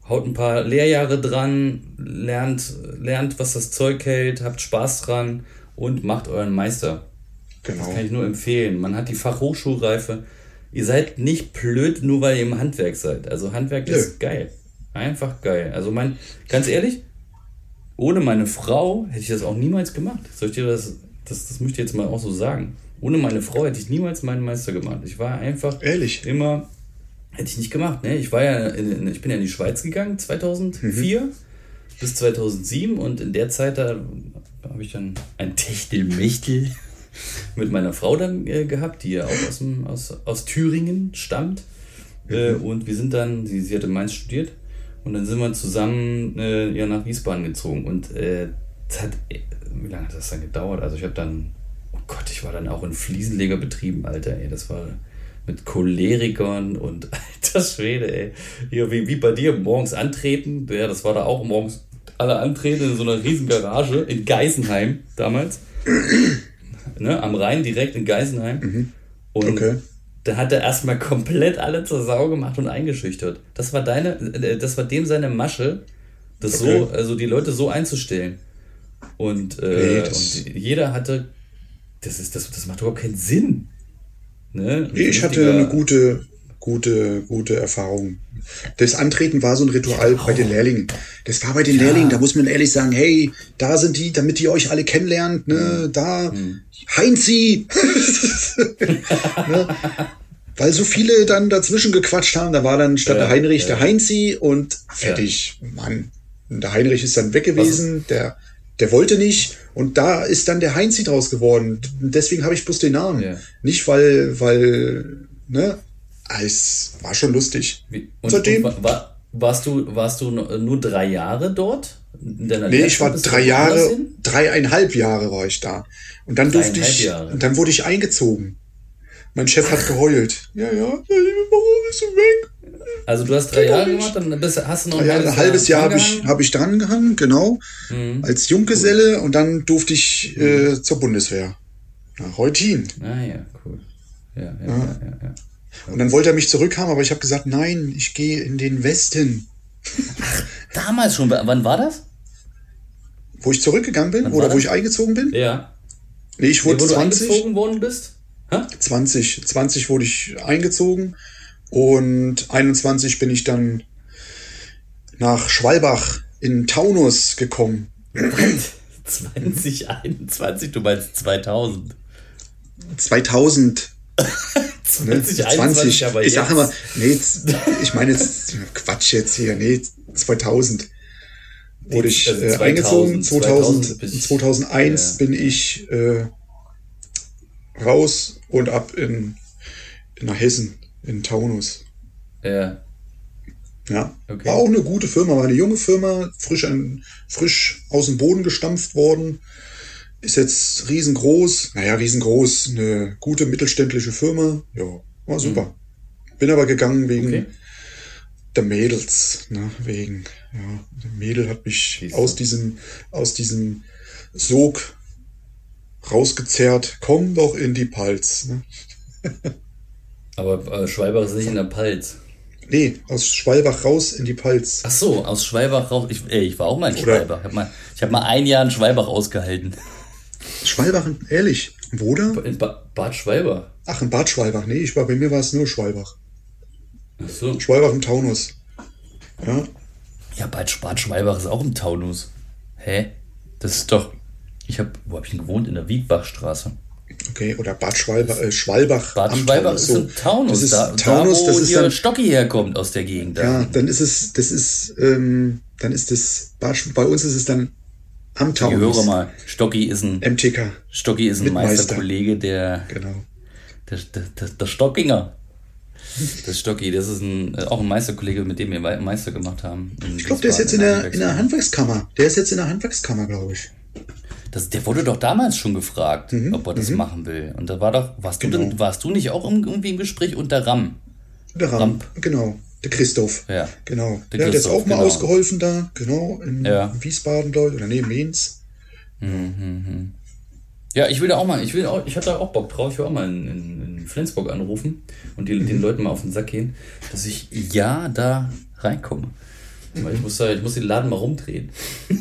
haut ein paar Lehrjahre dran, lernt, lernt, was das Zeug hält, habt Spaß dran und macht euren Meister. Genau. Das kann ich nur empfehlen. Man hat die Fachhochschulreife. Ihr seid nicht blöd, nur weil ihr im Handwerk seid. Also Handwerk ja. ist geil. Einfach geil. Also mein, ganz ehrlich, ohne meine Frau hätte ich das auch niemals gemacht. Soll ich dir das, das, das möchte ich jetzt mal auch so sagen. Ohne meine Frau hätte ich niemals meinen Meister gemacht. Ich war einfach Ehrlich? immer Hätte ich nicht gemacht, ne? Ich war ja in, ich bin ja in die Schweiz gegangen 2004 mhm. bis 2007 und in der Zeit da habe ich dann ein Techtelmechtel mit meiner Frau dann äh, gehabt, die ja auch aus, dem, aus, aus Thüringen stammt. Äh, mhm. und wir sind dann, sie, sie hatte Mainz studiert und dann sind wir zusammen äh, ja, nach Wiesbaden gezogen. Und äh, das hat, wie lange hat das dann gedauert? Also ich habe dann, oh Gott, ich war dann auch in Fliesenlegerbetrieben, Alter, ey, das war mit Cholerikern und alter Schwede, ey. Hier, wie, wie bei dir, morgens antreten. Ja, das war da auch morgens alle antreten in so einer riesen Garage in Geisenheim damals. ne, am Rhein direkt in Geisenheim. Mhm. Und okay. da hat er erstmal komplett alle zur Sau gemacht und eingeschüchtert. Das war deine, äh, das war dem seine Masche, das okay. so, also die Leute so einzustellen. Und, äh, nee, und jeder hatte, das ist, das, das macht überhaupt keinen Sinn. Ne? Ich hatte eine gute, gute, gute Erfahrung. Das Antreten war so ein Ritual bei den Lehrlingen. Das war bei den ja. Lehrlingen, da muss man ehrlich sagen, hey, da sind die, damit ihr euch alle kennenlernt, ne, da, mhm. Heinzi! ne? Weil so viele dann dazwischen gequatscht haben, da war dann statt ja, der Heinrich ja. der Heinzi und fertig. Mann. Und der Heinrich ist dann weg gewesen, der, der wollte nicht. Und da ist dann der Heinzi draus geworden. Deswegen habe ich bloß den Namen. Ja. Nicht, weil, weil, ne? Es war schon lustig. Wie, und, Seitdem. Und war, warst du, warst du nur drei Jahre dort? nee, ich war drei Jahre, dreieinhalb Jahre war ich da. Und dann durfte ich, Jahre. und dann wurde ich eingezogen. Mein Chef hat geheult. Ja, ja, warum bist du weg? Also du hast drei Jahre gemacht, dann bist, hast du noch ein, Jahre, ein halbes Jahr habe ich, hab ich dran gehangen, genau, mhm. als Junggeselle cool. und dann durfte ich äh, mhm. zur Bundeswehr. Nach Reutin. Ah ja, cool. Ja, ja, ja. ja, ja, ja. Und dann wollte er mich zurückhaben, aber ich habe gesagt, nein, ich gehe in den Westen. Ach, damals schon. Wann war das? Wo ich zurückgegangen bin oder wo ich eingezogen bin? Ja. Nee, ich wurde nee, wo 20. Du eingezogen worden bist? Ha? 20. 20 wurde ich eingezogen und 21 bin ich dann nach Schwalbach in Taunus gekommen. 2021, du meinst 2000. 2000. 2021, aber ich sage immer, nee, ich meine jetzt, Quatsch jetzt hier, nee, 2000 wurde ich also 2000, äh, eingezogen. 2000, 2000 2001 ja. bin ich äh, raus und ab in, in nach Hessen in Taunus. Ja. Ja. Okay. War auch eine gute Firma, war eine junge Firma, frisch, an, frisch aus dem Boden gestampft worden. Ist jetzt riesengroß, naja, riesengroß, eine gute mittelständische Firma. Ja, war super. Mhm. Bin aber gegangen wegen okay. der Mädels, ne, wegen, ja, der Mädel hat mich aus diesem, aus diesem Sog rausgezerrt. Komm doch in die Palz. Ne? Aber äh, Schwalbach ist nicht in der Palz. Nee, aus Schwalbach raus in die Palz. Ach so, aus Schwalbach raus. Ich, ey, ich war auch mal in Schwalbach. Ich habe mal, hab mal ein Jahr in Schwalbach ausgehalten. Schwalbach, ehrlich? Wo da? In ba Bad Schwalbach. Ach, in Bad Schwalbach. Nee, ich war, bei mir war es nur Schwalbach. Ach so. Schwalbach im Taunus. Ja. Ja, Bad, Bad Schwalbach ist auch im Taunus. Hä? Das ist doch. Ich habe, wo habe ich denn gewohnt? In der Wiedbachstraße. Okay, oder Bad Schwalbach, äh, Schwalbach. Bad Schwalbach ist so. im Taunus, das ist da, Taunus, da, wo das ist dann, Stocki herkommt aus der Gegend. Da. Ja, dann ist es, das ist, ähm, dann ist das, bei uns ist es dann am Taunus. Ich höre mal, Stocki ist ein, MTK. Stocki ist ein Meisterkollege, der, genau. der, der, der, der Stockinger. Das Stocki, das ist ein, äh, auch ein Meisterkollege, mit dem wir Meister gemacht haben. Ich glaube, der ist jetzt in der, in der Handwerkskammer. Der ist jetzt in der Handwerkskammer, glaube ich. Das, der wurde doch damals schon gefragt, mhm, ob er das mhm. machen will. Und da war doch, warst genau. du denn, warst du nicht auch irgendwie im Gespräch unter Ram? Der Ram, Ramp. genau. Der Christoph. Ja. Genau. Der, ja, der ist auch mal genau. ausgeholfen da, genau, in ja. Wiesbaden, glaube ich, oder neben Mainz. Mhm, mhm. Ja, ich will da auch mal, ich will auch, ich hatte auch Bock drauf, ich will auch mal in, in, in Flensburg anrufen und die, mhm. den Leuten mal auf den Sack gehen, dass ich ja da reinkomme. Weil ich muss da, ich muss den Laden mal rumdrehen.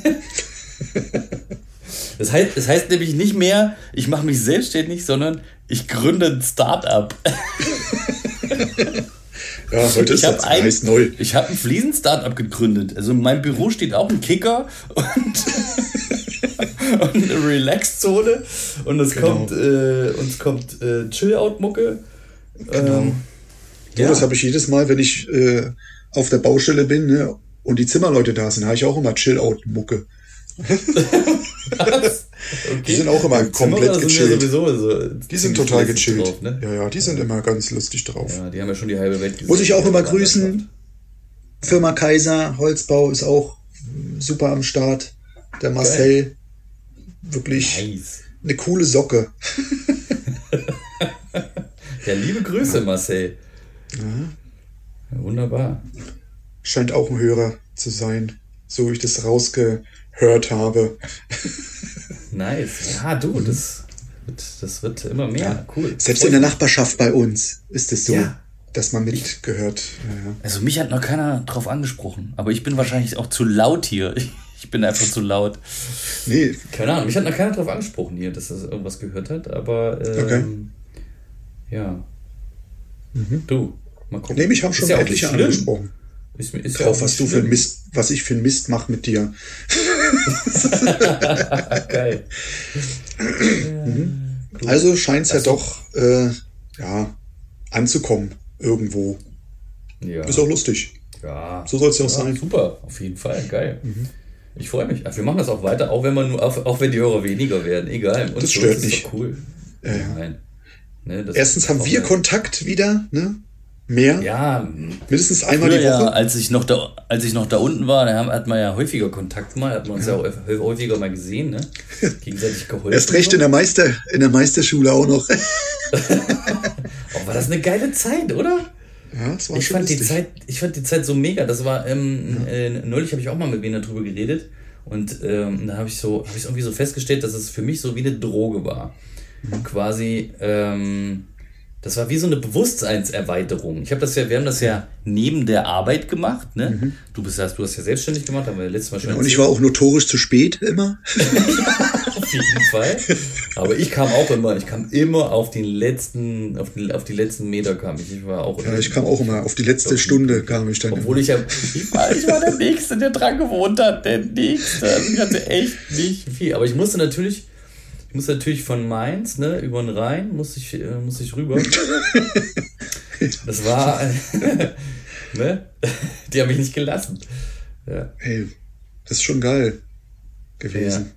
das, heißt, das heißt nämlich nicht mehr, ich mache mich selbstständig, sondern ich gründe ein Start-up. Ja, heute ich ist ein, heißt neu. Ich habe ein Fliesen-Startup gegründet. Also in meinem Büro steht auch ein Kicker und und eine Relax-Zone und es genau. kommt, äh, und es kommt äh, Chill-Out-Mucke. Genau. Ähm, ja. das habe ich jedes Mal, wenn ich äh, auf der Baustelle bin ne, und die Zimmerleute da sind, habe ich auch immer Chill-Out-Mucke. Was? Okay. Die sind auch immer die komplett gechillt. Sind ja so die sind total gechillt. Drauf, ne? Ja, ja, die sind ja. immer ganz lustig drauf. Ja, die haben ja schon die halbe Welt gesehen. Muss ich auch immer grüßen. Firma Kaiser, Holzbau ist auch super am Start. Der Marcel, Geil wirklich nice. eine coole Socke. ja, liebe Grüße, ja. Marcel. Ja. Wunderbar. Scheint auch ein Hörer zu sein, so wie ich das rausgehört habe. nice. Ja, du, das wird, das wird immer mehr. Ja. Cool. Selbst in der Nachbarschaft bei uns ist es so. Ja dass man mitgehört. Ja. Also mich hat noch keiner drauf angesprochen, aber ich bin wahrscheinlich auch zu laut hier. Ich bin einfach zu laut. Nee. Keine Ahnung, mich hat noch keiner darauf angesprochen hier, dass er irgendwas gehört hat, aber ähm, okay. ja. Mhm. Du, mal gucken. Nee, mich haben schon ja etliche angesprochen. Ist, ist Drauf, ja was du für Mist, was ich für einen Mist mache mit dir. Geil. mhm. Also scheint es ja doch äh, ja, anzukommen irgendwo. Ja. Ist auch lustig. Ja. So soll es ja auch sein. Super, auf jeden Fall. Geil. Mhm. Ich freue mich. wir machen das auch weiter, auch wenn man nur, auch, auch wenn die Hörer weniger werden. Egal. Uns das stört ist nicht. cool. Ja, Nein. Ne, Erstens haben wir Kontakt wieder, ne? Mehr? Ja. Mindestens einmal die Woche. Ja, als ich noch da, als ich noch da unten war, da hat man ja häufiger Kontakt mal, hat man uns ja, auch häufiger mal gesehen, ne? Gegenseitig geholfen. Erst recht in der Meister, in der Meisterschule auch noch. oh, war das eine geile Zeit, oder? Ja, das war ich fand die Zeit, ich fand die Zeit so mega. Das war ähm, ja. äh, neulich habe ich auch mal mit wem darüber geredet und ähm, da habe ich so habe ich irgendwie so festgestellt, dass es für mich so wie eine Droge war. Mhm. Quasi ähm, das war wie so eine Bewusstseinserweiterung. Ich habe das ja, wir haben das ja neben der Arbeit gemacht, ne? Mhm. Du bist ja, du hast ja selbstständig gemacht, haben wir letztes Mal schon. Ja, und ich war auch notorisch zu spät immer. auf jeden Fall. Aber ich kam auch immer, ich kam immer auf den letzten, auf die, auf die letzten Meter kam ich. Ich war auch. Ja, ich kam auch immer, auf die letzte Stunde kam ich dann. Obwohl immer. ich ja, ich war, ich war der Nächste, der dran gewohnt hat, der Nächste. Also ich hatte echt nicht viel. Aber ich musste natürlich ich muss natürlich von Mainz, ne, über den Rhein, muss ich, äh, muss ich rüber. das war, ne, die haben mich nicht gelassen. Ja. Hey, das ist schon geil gewesen.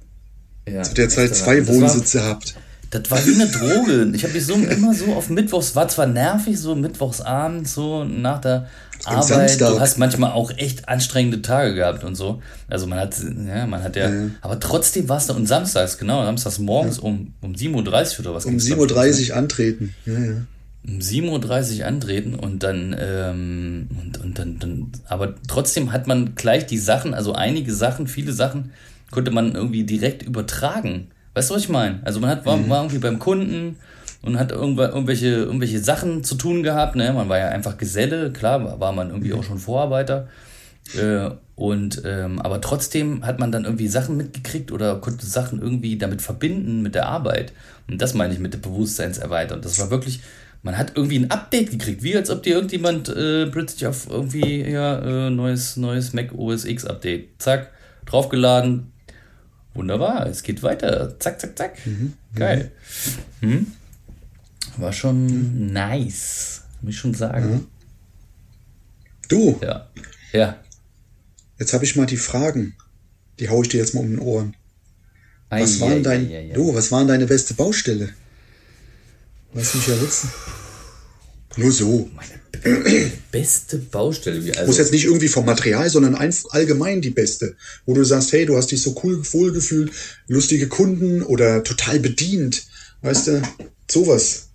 Ja. ja Zu der Zeit zwei Wohnsitze war, habt. Das war wie eine Droge. Ich habe mich so immer so auf Mittwochs, war zwar nervig, so Mittwochsabend, so nach der Arbeit. Du hast manchmal auch echt anstrengende Tage gehabt und so. Also man hat, ja, man hat ja, ja. aber trotzdem war es da und samstags, genau, samstags morgens ja. um, um 7.30 Uhr oder was? Um 7.30 Uhr antreten, ja, ja. Um 7.30 Uhr antreten und dann, ähm, und, und dann, dann, aber trotzdem hat man gleich die Sachen, also einige Sachen, viele Sachen, konnte man irgendwie direkt übertragen. Weißt du, was ich meine? Also man hat, war, mhm. war irgendwie beim Kunden und hat irgendwelche, irgendwelche Sachen zu tun gehabt. Ne? Man war ja einfach Geselle, klar, war man irgendwie auch schon Vorarbeiter. Äh, und ähm, aber trotzdem hat man dann irgendwie Sachen mitgekriegt oder konnte Sachen irgendwie damit verbinden mit der Arbeit. Und das meine ich mit der Bewusstseinserweiterung. Das war wirklich, man hat irgendwie ein Update gekriegt, wie als ob dir irgendjemand äh, plötzlich auf irgendwie ja, äh, neues, neues Mac OS X Update, zack, draufgeladen, Wunderbar, es geht weiter. Zack, zack, zack. Mhm. Geil. Mhm. War schon mhm. nice, muss ich schon sagen. Mhm. Du. Ja. Ja. Jetzt habe ich mal die Fragen. Die haue ich dir jetzt mal um den Ohren. Was waren dein, du, was waren deine beste Baustelle? Lass mich ja wissen. Nur so. Meine beste Baustelle. Also Muss jetzt nicht irgendwie vom Material, sondern allgemein die beste. Wo du sagst, hey, du hast dich so cool wohlgefühlt, lustige Kunden oder total bedient. Weißt du, sowas.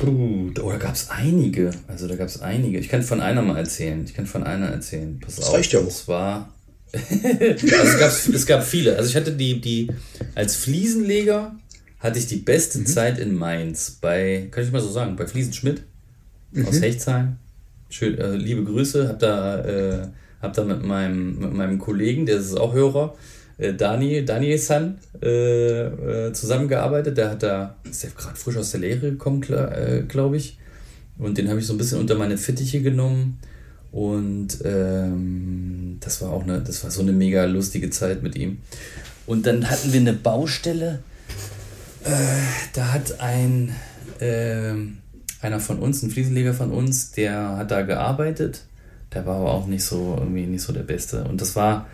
Puh, oh, da gab es einige. Also da gab es einige. Ich kann von einer mal erzählen. Ich kann von einer erzählen. Pass das auf. Reicht ja auch. Das war. also es, gab, es gab viele. Also ich hatte die, die als Fliesenleger hatte ich die beste mhm. Zeit in Mainz bei, kann ich mal so sagen, bei Fliesenschmidt mhm. aus Hechtsheim. Schön, äh, liebe Grüße. Hab da, äh, hab da mit meinem, mit meinem Kollegen, der ist auch Hörer, Dani, Daniel San, äh, äh, zusammengearbeitet. Der hat da, ist der gerade frisch aus der Lehre gekommen, äh, glaube ich. Und den habe ich so ein bisschen unter meine Fittiche genommen. Und ähm, das war auch eine, das war so eine mega lustige Zeit mit ihm. Und dann hatten wir eine Baustelle. Äh, da hat ein äh, einer von uns, ein Fliesenleger von uns, der hat da gearbeitet. Der war aber auch nicht so irgendwie nicht so der Beste. Und das war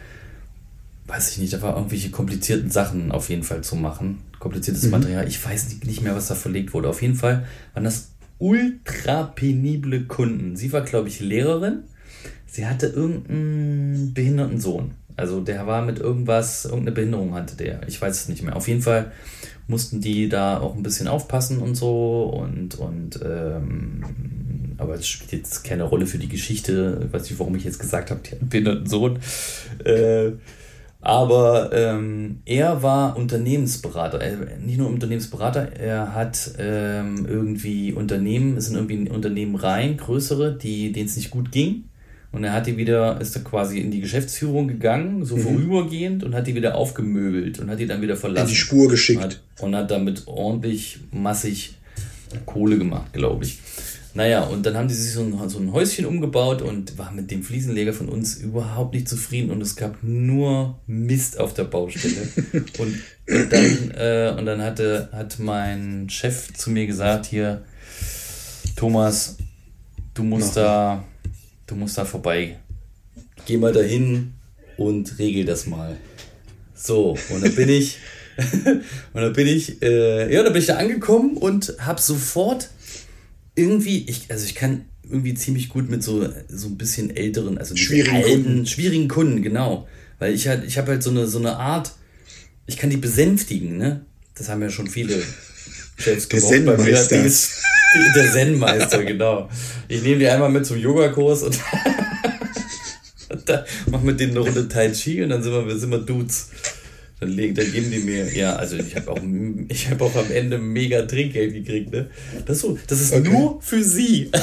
weiß ich nicht, da war irgendwelche komplizierten Sachen auf jeden Fall zu machen. Kompliziertes mhm. Material. Ich weiß nicht mehr, was da verlegt wurde. Auf jeden Fall waren das ultra penible Kunden. Sie war, glaube ich, Lehrerin. Sie hatte irgendeinen behinderten Sohn. Also der war mit irgendwas, irgendeine Behinderung hatte der. Ich weiß es nicht mehr. Auf jeden Fall mussten die da auch ein bisschen aufpassen und so. Und, und ähm, aber es spielt jetzt keine Rolle für die Geschichte. Ich weiß nicht, warum ich jetzt gesagt habe, die hat einen behinderten Sohn. Äh, aber ähm, er war Unternehmensberater. Er, nicht nur Unternehmensberater, er hat ähm, irgendwie Unternehmen, es sind irgendwie Unternehmen rein, größere, die, denen es nicht gut ging. Und er hat die wieder, ist da quasi in die Geschäftsführung gegangen, so mhm. vorübergehend, und hat die wieder aufgemöbelt und hat die dann wieder verlassen. In die Spur geschickt. Und hat, und hat damit ordentlich massig Kohle gemacht, glaube ich. Naja, und dann haben die sich so ein, so ein Häuschen umgebaut und waren mit dem Fliesenleger von uns überhaupt nicht zufrieden und es gab nur Mist auf der Baustelle. und, und, dann, äh, und dann hatte, hat mein Chef zu mir gesagt, hier, Thomas, du musst da, du musst da vorbei. Geh mal dahin und regel das mal. So, und dann bin ich, und dann bin ich, äh, ja, da bin ich da angekommen und habe sofort irgendwie, ich, also ich kann irgendwie ziemlich gut mit so, so ein bisschen älteren, also schwierigen alten, Kunden. schwierigen Kunden, genau. Weil ich halt, ich habe halt so eine, so eine Art, ich kann die besänftigen, ne? Das haben ja schon viele Chefs gemacht. Der Zen-Meister. Der Zen-Meister, genau. Ich nehme die einmal mit zum Yogakurs und, und da mach mit denen eine Runde Tai Chi und dann sind wir, sind wir Dudes. Dann, legen, dann geben die mir, ja, also ich habe auch, hab auch am Ende mega Trinkgeld gekriegt, ne? Das, so, das ist okay. nur für sie.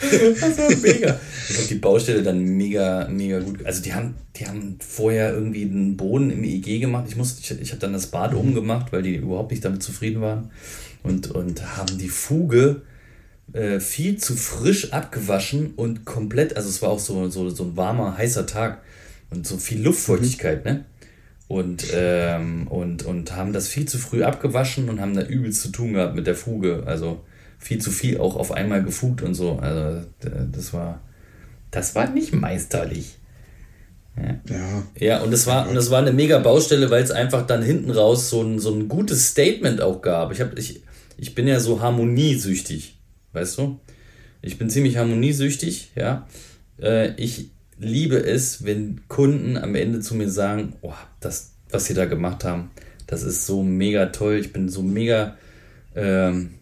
das war mega. Ich habe die Baustelle dann mega, mega gut. Also die haben, die haben vorher irgendwie den Boden im EG gemacht. Ich, muss, ich, ich habe dann das Bad umgemacht, weil die überhaupt nicht damit zufrieden waren. Und, und haben die Fuge äh, viel zu frisch abgewaschen und komplett, also es war auch so, so, so ein warmer, heißer Tag und so viel Luftfeuchtigkeit, mhm. ne? Und, ähm, und, und haben das viel zu früh abgewaschen und haben da übelst zu tun gehabt mit der Fuge. Also viel zu viel auch auf einmal gefugt und so. Also das war, das war nicht meisterlich. Ja. ja. Ja, und es war, und es war eine mega Baustelle, weil es einfach dann hinten raus so ein, so ein gutes Statement auch gab. Ich, hab, ich, ich bin ja so harmoniesüchtig, weißt du? Ich bin ziemlich harmoniesüchtig, ja. Äh, ich, liebe es, wenn Kunden am Ende zu mir sagen, oh, das, was sie da gemacht haben, das ist so mega toll, ich bin so mega, ähm,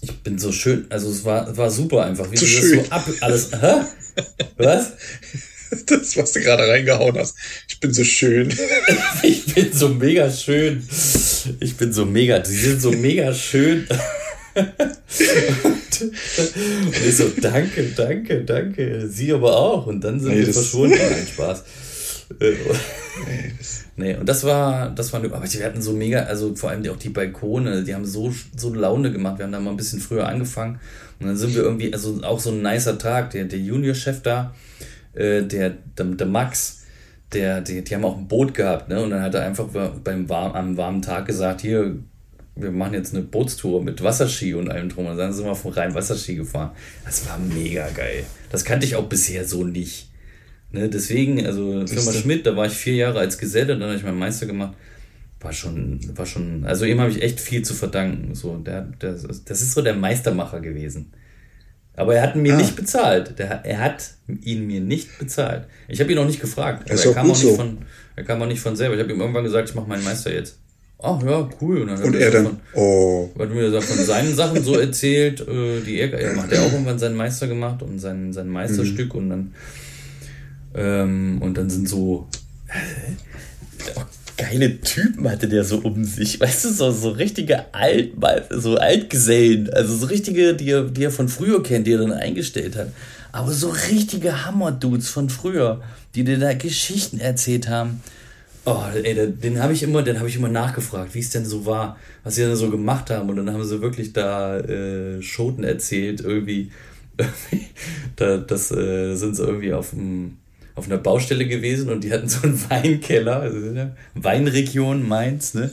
ich bin so schön, also es war, war super einfach, wie so du das so ab, alles, hä? Was? Das, was du gerade reingehauen hast. Ich bin so schön. ich bin so mega schön. Ich bin so mega, sie sind so mega schön und, ich so, danke, danke, danke. Sie aber auch. Und dann sind nee, wir verschwunden. Nein, Spaß. nee, und das war, das war, aber wir hatten so mega, also vor allem auch die Balkone, die haben so, so Laune gemacht. Wir haben da mal ein bisschen früher angefangen und dann sind wir irgendwie, also auch so ein nicer Tag, der, der Juniorchef da, äh, der, der, der Max, der, die, die haben auch ein Boot gehabt, ne? Und dann hat er einfach beim warm, am warmen Tag gesagt, hier, wir machen jetzt eine Bootstour mit Wasserski und allem drum. Und dann sind wir vom rein Wasserski gefahren. Das war mega geil. Das kannte ich auch bisher so nicht. Ne, deswegen, also Firma Schmidt, da war ich vier Jahre als Geselle, dann habe ich meinen Meister gemacht. war schon, war schon, also ihm habe ich echt viel zu verdanken. So, der, der, das ist so der Meistermacher gewesen. Aber er hat ihn mir ah. nicht bezahlt. Der, er hat ihn mir nicht bezahlt. Ich habe ihn auch nicht gefragt. Er, kam auch nicht so. von, er kam auch nicht von selber. Ich habe ihm irgendwann gesagt, ich mache meinen Meister jetzt. Ach ja, cool. Und, dann und er dann, von, oh. Hat mir von seinen Sachen so erzählt, äh, die er, er macht ja auch irgendwann seinen Meister gemacht und sein, sein Meisterstück mhm. und dann, ähm, und dann sind so, äh, geile Typen hatte der so um sich. Weißt du, so, so richtige Alt, so Altgesellen. Also so richtige, die er, die er von früher kennt, die er dann eingestellt hat. Aber so richtige Hammer-Dudes von früher, die dir da Geschichten erzählt haben. Oh, ey, den habe ich immer, den habe ich immer nachgefragt, wie es denn so war, was sie denn so gemacht haben. Und dann haben sie wirklich da äh, Schoten erzählt, irgendwie. da, das äh, sind sie irgendwie auf dem auf einer Baustelle gewesen und die hatten so einen Weinkeller, also ne? Weinregion Mainz, ne?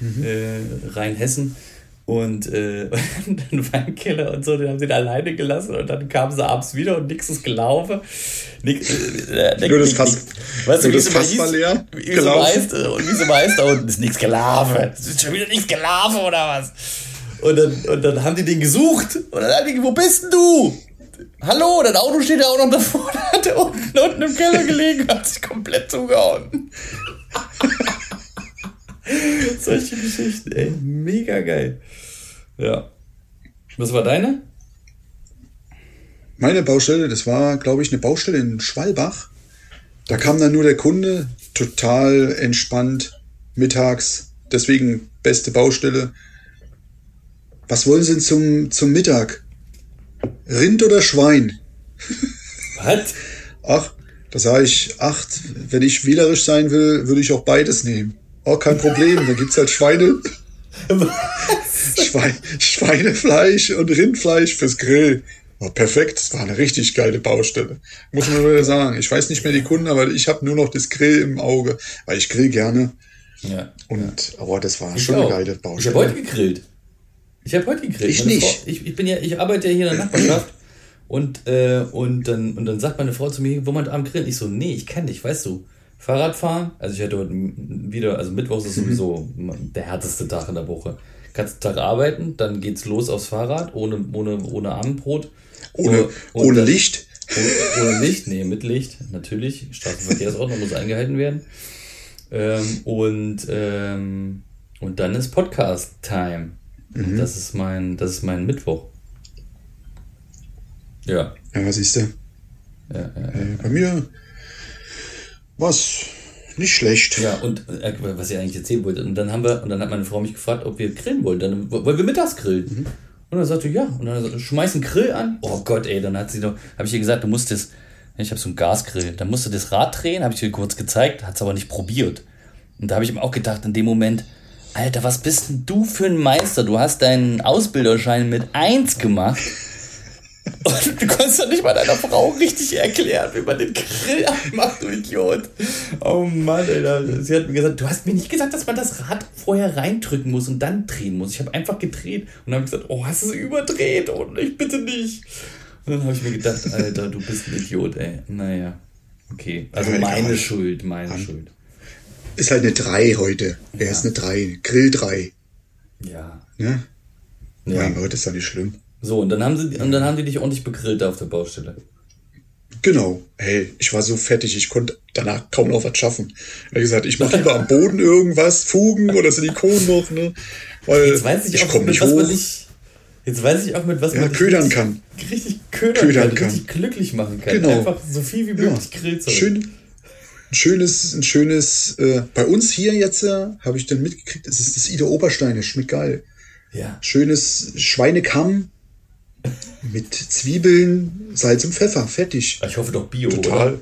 Mhm. Äh, Rheinhessen. Und äh, den Weinkeller und so, den haben sie da alleine gelassen und dann kamen sie abends wieder und nichts ist gelaufen. Nix, äh, äh Nur das Fass, weißt du, das Fass war leer, wie. So heißt, und wie immer heißt, da unten ist nichts gelaufen. Es ist schon wieder nichts gelaufen oder was? Und dann, und dann haben die den gesucht und dann haben die, wo bist denn du? Hallo, das Auto steht ja auch noch davor. Da hat er unten, unten im Keller gelegen, hat sich komplett zugehauen. Solche Geschichten, ey. Mega geil. Ja. Was war deine? Meine Baustelle, das war, glaube ich, eine Baustelle in Schwalbach. Da kam dann nur der Kunde, total entspannt, mittags. Deswegen beste Baustelle. Was wollen Sie denn zum, zum Mittag? Rind oder Schwein? Was? Ach, da sage ich, ach, wenn ich wählerisch sein will, würde ich auch beides nehmen. Oh, kein Problem, dann gibt's halt Schweine. Schwein, Schweinefleisch und Rindfleisch fürs Grill. Oh, perfekt, das war eine richtig geile Baustelle. Muss man wieder sagen. Ich weiß nicht mehr die Kunden, aber ich habe nur noch das Grill im Auge, weil ich grill gerne. Ja. Und, aber das war ich schon auch. eine geile Baustelle. Ich habe heute gegrillt. Ich habe heute gekriegt. Ich nicht. Frau, ich, ich, bin ja, ich arbeite ja hier in der Nachbarschaft und, äh, und, dann, und dann sagt meine Frau zu mir, wo man am Grillen? Ich so, nee, ich kann nicht, weißt du. Fahrradfahren, also ich hatte heute wieder, also Mittwoch ist sowieso der härteste Tag in der Woche. Kannst Tag arbeiten, dann geht's los aufs Fahrrad, ohne, ohne, ohne Abendbrot. Ohne, ohne dann, Licht? Ohne, ohne, Licht, nee, mit Licht, natürlich. Straßenverkehrsordnung muss eingehalten werden. Ähm, und, ähm, und dann ist Podcast-Time. Mhm. Das ist mein, das ist mein Mittwoch. Ja. Ja, was ist denn? Ja, ja, äh, bei mir war es nicht schlecht. Ja, und äh, was ich eigentlich erzählen wollte, und dann haben wir, und dann hat meine Frau mich gefragt, ob wir grillen wollen. Dann wollen wir mittags grillen. Mhm. Und dann sagte ja. Und dann schmeiß einen Grill an. Oh Gott, ey, dann hat sie doch, habe ich ihr gesagt, du musst das, ich habe so einen Gasgrill, dann musst du das Rad drehen, habe ich ihr kurz gezeigt, hat es aber nicht probiert. Und da habe ich ihm auch gedacht, in dem Moment, Alter, was bist denn du für ein Meister? Du hast deinen Ausbilderschein mit 1 gemacht. Und du konntest doch nicht mal deiner Frau richtig erklären, wie man den Grill anmacht, du Idiot. Oh Mann, Alter. Sie hat mir gesagt, du hast mir nicht gesagt, dass man das Rad vorher reindrücken muss und dann drehen muss. Ich habe einfach gedreht und habe gesagt, oh, hast du es überdreht? Und ich bitte nicht. Und dann habe ich mir gedacht, Alter, du bist ein Idiot, ey. Naja. Okay. Also meine Schuld, meine Schuld. Ist halt eine 3 heute. Er ja. ist eine 3. Grill 3. Ja. Ne? Ja. Mein Gott, ist ja nicht schlimm. So, und dann haben sie, und dann haben die dich ordentlich begrillt auf der Baustelle. Genau. Hey, ich war so fertig, ich konnte danach kaum noch was schaffen. Ich habe gesagt, ich mache lieber am Boden irgendwas, Fugen oder Silikon noch, ne? Weil jetzt weiß ich, ich komme nicht hoch. Nicht, jetzt weiß ich auch, mit was ja, man ködern richtig, kann. Richtig ködern, ködern kann, richtig glücklich machen kann. Genau. Einfach so viel wie möglich ja. Grillzeug. Schön, ein schönes, ein schönes, äh, bei uns hier jetzt äh, habe ich dann mitgekriegt, es ist das Ida Oberstein, das schmeckt geil. Ja. Schönes Schweinekamm mit Zwiebeln, Salz und Pfeffer, fertig. Ich hoffe doch Bio, Total. Oder?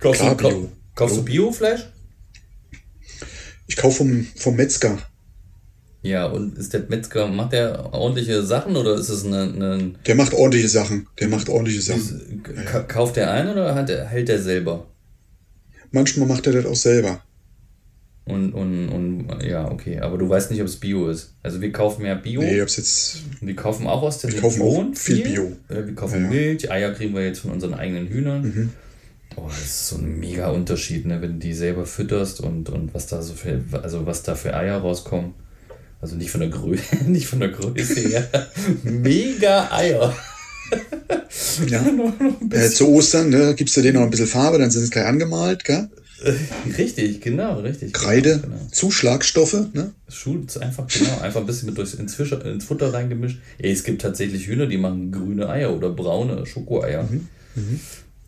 Kaufst, Klar, du, Bio. kaufst du Biofleisch? Ich kaufe vom, vom Metzger. Ja, und ist der Metzger, macht der ordentliche Sachen oder ist es eine, eine Der macht ordentliche Sachen. Der macht ordentliche Sachen. Kauft der ein oder hat hält der selber? Manchmal macht er das auch selber. Und, und, und ja, okay. Aber du weißt nicht, ob es Bio ist. Also wir kaufen mehr Bio. Nee, hab's jetzt. Wir kaufen auch aus der wir Region viel, Bio. Wir kaufen ja, Milch, Eier kriegen wir jetzt von unseren eigenen Hühnern. Mhm. Oh, das ist so ein mega Unterschied, ne? wenn du die selber fütterst und, und was da so für, also was da für Eier rauskommen. Also nicht von der Größe, nicht von der Größe her. mega Eier. Ja. äh, zu Ostern ne, gibst du denen noch ein bisschen Farbe, dann sind sie gleich angemalt, gell? Richtig, genau, richtig. Kreide, genau, genau. Zuschlagstoffe, ne? Schuh, einfach, genau, einfach ein bisschen mit durchs, ins, Fischer, ins Futter reingemischt. Ey, es gibt tatsächlich Hühner, die machen grüne Eier oder braune Schokoeier. Mhm. Mhm.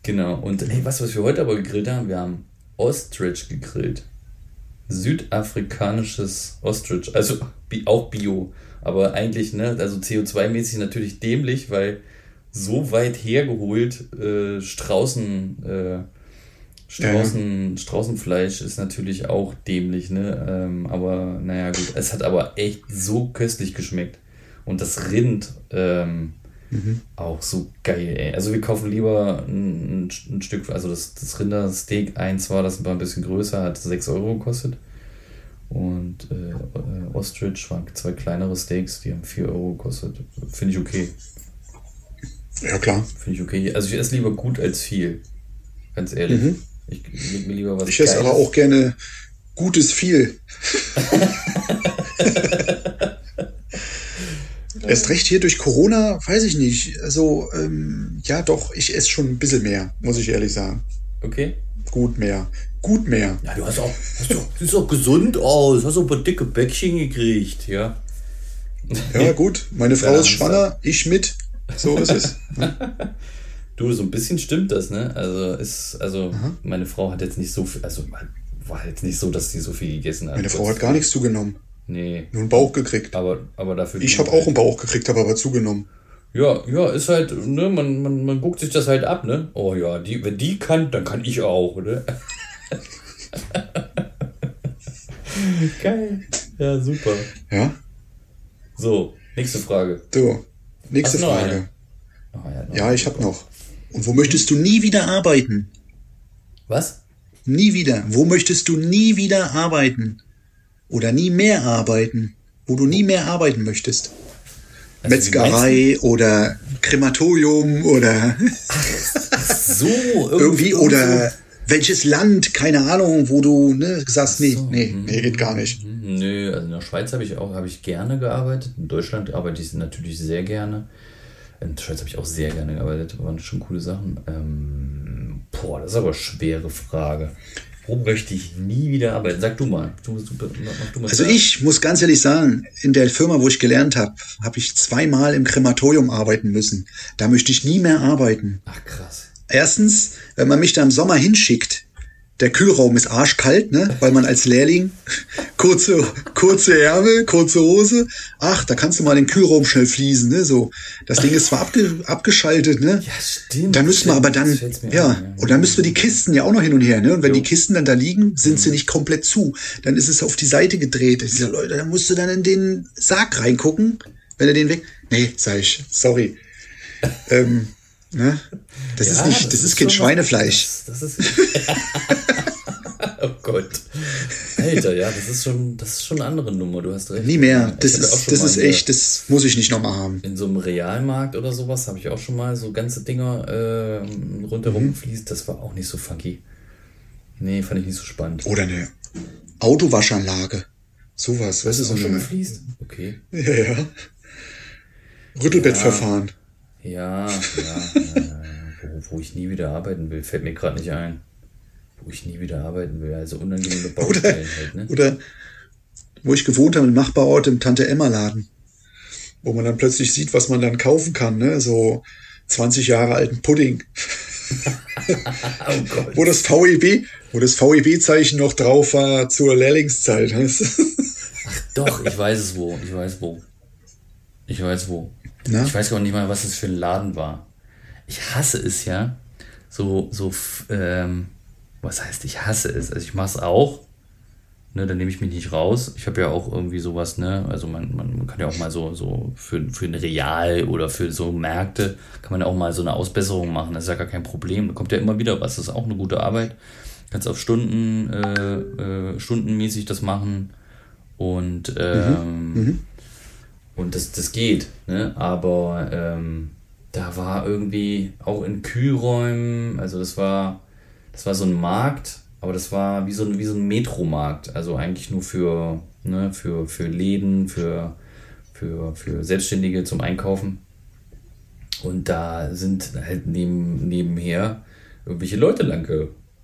Genau, und ey, was, was wir heute aber gegrillt haben, wir haben Ostrich gegrillt. Südafrikanisches Ostrich, also auch Bio, aber eigentlich, ne, also CO2-mäßig natürlich dämlich, weil so weit hergeholt äh, Straußen, äh, Straußen. Straußenfleisch ist natürlich auch dämlich, ne? Ähm, aber naja, gut. Es hat aber echt so köstlich geschmeckt. Und das Rind ähm, mhm. auch so geil, ey. Also wir kaufen lieber ein, ein, Stück, also das, das Rindersteak, eins war das war ein bisschen größer, hat 6 Euro gekostet. Und äh, Ostrich waren zwei kleinere Steaks, die haben 4 Euro gekostet. Finde ich okay. Ja, klar. Finde ich okay. Also ich esse lieber gut als viel. Ganz ehrlich. Mhm. Ich leg mir lieber was Ich esse aber auch gerne gutes viel. Erst recht hier durch Corona, weiß ich nicht. Also, ähm, ja, doch, ich esse schon ein bisschen mehr, muss ich ehrlich sagen. Okay. Gut mehr. Gut mehr. Ja, du hast auch, hast auch, siehst auch gesund aus, hast auch ein paar dicke Bäckchen gekriegt, ja. Ja, gut. Meine Frau ist schwanger, ich mit. So ist es. Du, so ein bisschen stimmt das, ne? Also ist, also Aha. meine Frau hat jetzt nicht so viel, also war jetzt nicht so, dass sie so viel gegessen hat. Meine Frau hat gar nichts zugenommen. Nee. Nur einen Bauch gekriegt. Aber, aber dafür. Ich habe auch einen Bauch gekriegt, habe aber zugenommen. Ja, ja, ist halt, ne, man, man, man guckt sich das halt ab, ne? Oh ja, die, wenn die kann, dann kann ich auch, ne? Geil. Ja, super. Ja. So, nächste Frage. So, nächste Frage. Oh, ja, ja, ich habe noch. Und wo möchtest du nie wieder arbeiten? Was? Nie wieder. Wo möchtest du nie wieder arbeiten? Oder nie mehr arbeiten? Wo du nie mehr arbeiten möchtest? Also Metzgerei oder Krematorium oder so irgendwie oder welches Land, keine Ahnung, wo du ne, sagst, nee, nee, nee, geht gar nicht. Nö, also in der Schweiz habe ich auch habe ich gerne gearbeitet. In Deutschland arbeite ich natürlich sehr gerne. In Schweiz habe ich auch sehr gerne gearbeitet, waren schon coole Sachen. Ähm, boah, das ist aber eine schwere Frage. Wo möchte ich nie wieder arbeiten? Sag du mal. Du, du, du mal also ich muss ganz ehrlich sagen, in der Firma, wo ich gelernt habe, habe ich zweimal im Krematorium arbeiten müssen. Da möchte ich nie mehr arbeiten. Ach krass. Erstens, wenn man mich da im Sommer hinschickt, der Kühlraum ist arschkalt, ne? Weil man als Lehrling kurze, kurze Ärmel, kurze Hose. Ach, da kannst du mal den Kühlraum schnell fließen, ne? So. Das Ding ist zwar abge, abgeschaltet, ne? Ja, stimmt. Dann müssen wir aber dann, ja, an, ja, und dann müssen wir die Kisten ja auch noch hin und her, ne? Und wenn jo. die Kisten dann da liegen, sind mhm. sie nicht komplett zu. Dann ist es auf die Seite gedreht. Ich sag, Leute, dann musst du dann in den Sarg reingucken, wenn er den weg. Nee, sag ich, sorry. ähm, Ne? Das ja, ist nicht, das, das ist, kein Schweinefleisch. Das, das ist, oh Gott. Alter, ja, das ist schon, das ist schon eine andere Nummer, du hast recht. Nie mehr. Das ist, das ist echt, das muss ich nicht nochmal haben. In so einem Realmarkt oder sowas habe ich auch schon mal so ganze Dinger äh, rundherum mhm. gefliest. Das war auch nicht so funky. Nee, fand ich nicht so spannend. Oder eine Autowaschanlage. Sowas, weißt du, so schon gefliest? Okay. Ja, ja. Rüttelbettverfahren. Ja. Ja, ja, ja, wo, wo, ich nie wieder arbeiten will, fällt mir gerade nicht ein. Wo ich nie wieder arbeiten will, also unangenehme Baustellen halt, ne? Oder wo ich gewohnt habe, im Nachbarort im Tante-Emma-Laden. Wo man dann plötzlich sieht, was man dann kaufen kann, ne? So 20 Jahre alten Pudding. oh Gott. Wo das VEB, wo das VEB-Zeichen noch drauf war zur Lehrlingszeit. Ach doch, ich weiß es wo, ich weiß wo. Ich weiß wo. Na? Ich weiß gar nicht mal, was es für ein Laden war. Ich hasse es ja. So, so, ähm, was heißt, ich hasse es? Also ich mache es auch. Ne, dann nehme ich mich nicht raus. Ich habe ja auch irgendwie sowas, ne? Also man, man kann ja auch mal so, so für, für ein Real oder für so Märkte kann man ja auch mal so eine Ausbesserung machen. Das ist ja gar kein Problem. Da kommt ja immer wieder was. Das ist auch eine gute Arbeit. Kannst auf Stunden, äh, äh, stundenmäßig das machen. Und ähm, mhm. Mhm. Und das, das geht, ne? aber ähm, da war irgendwie auch in Kühlräumen, also das war, das war so ein Markt, aber das war wie so ein, wie so ein Metromarkt. Also eigentlich nur für, ne, für, für Läden, für, für, für Selbstständige zum Einkaufen. Und da sind halt neben, nebenher irgendwelche Leute lang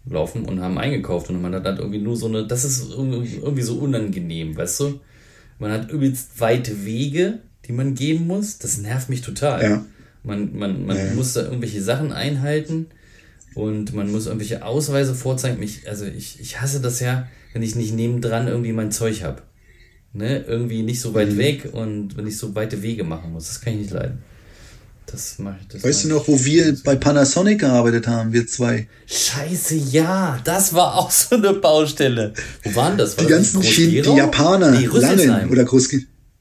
gelaufen und haben eingekauft. Und man hat halt irgendwie nur so eine, das ist irgendwie so unangenehm, weißt du? Man hat übelst weite Wege, die man gehen muss. Das nervt mich total. Ja. Man, man, man ja. muss da irgendwelche Sachen einhalten und man muss irgendwelche Ausweise vorzeigen. Mich, also ich, ich hasse das ja, wenn ich nicht nebendran irgendwie mein Zeug habe. Ne? Irgendwie nicht so weit mhm. weg und wenn ich so weite Wege machen muss. Das kann ich nicht leiden. Das mache ich. Das weißt du noch, wo wir bei Panasonic gearbeitet haben, wir zwei? Scheiße, ja, das war auch so eine Baustelle. Wo waren das? War die das ganzen Chin die Japaner, nee, Langen oder Groß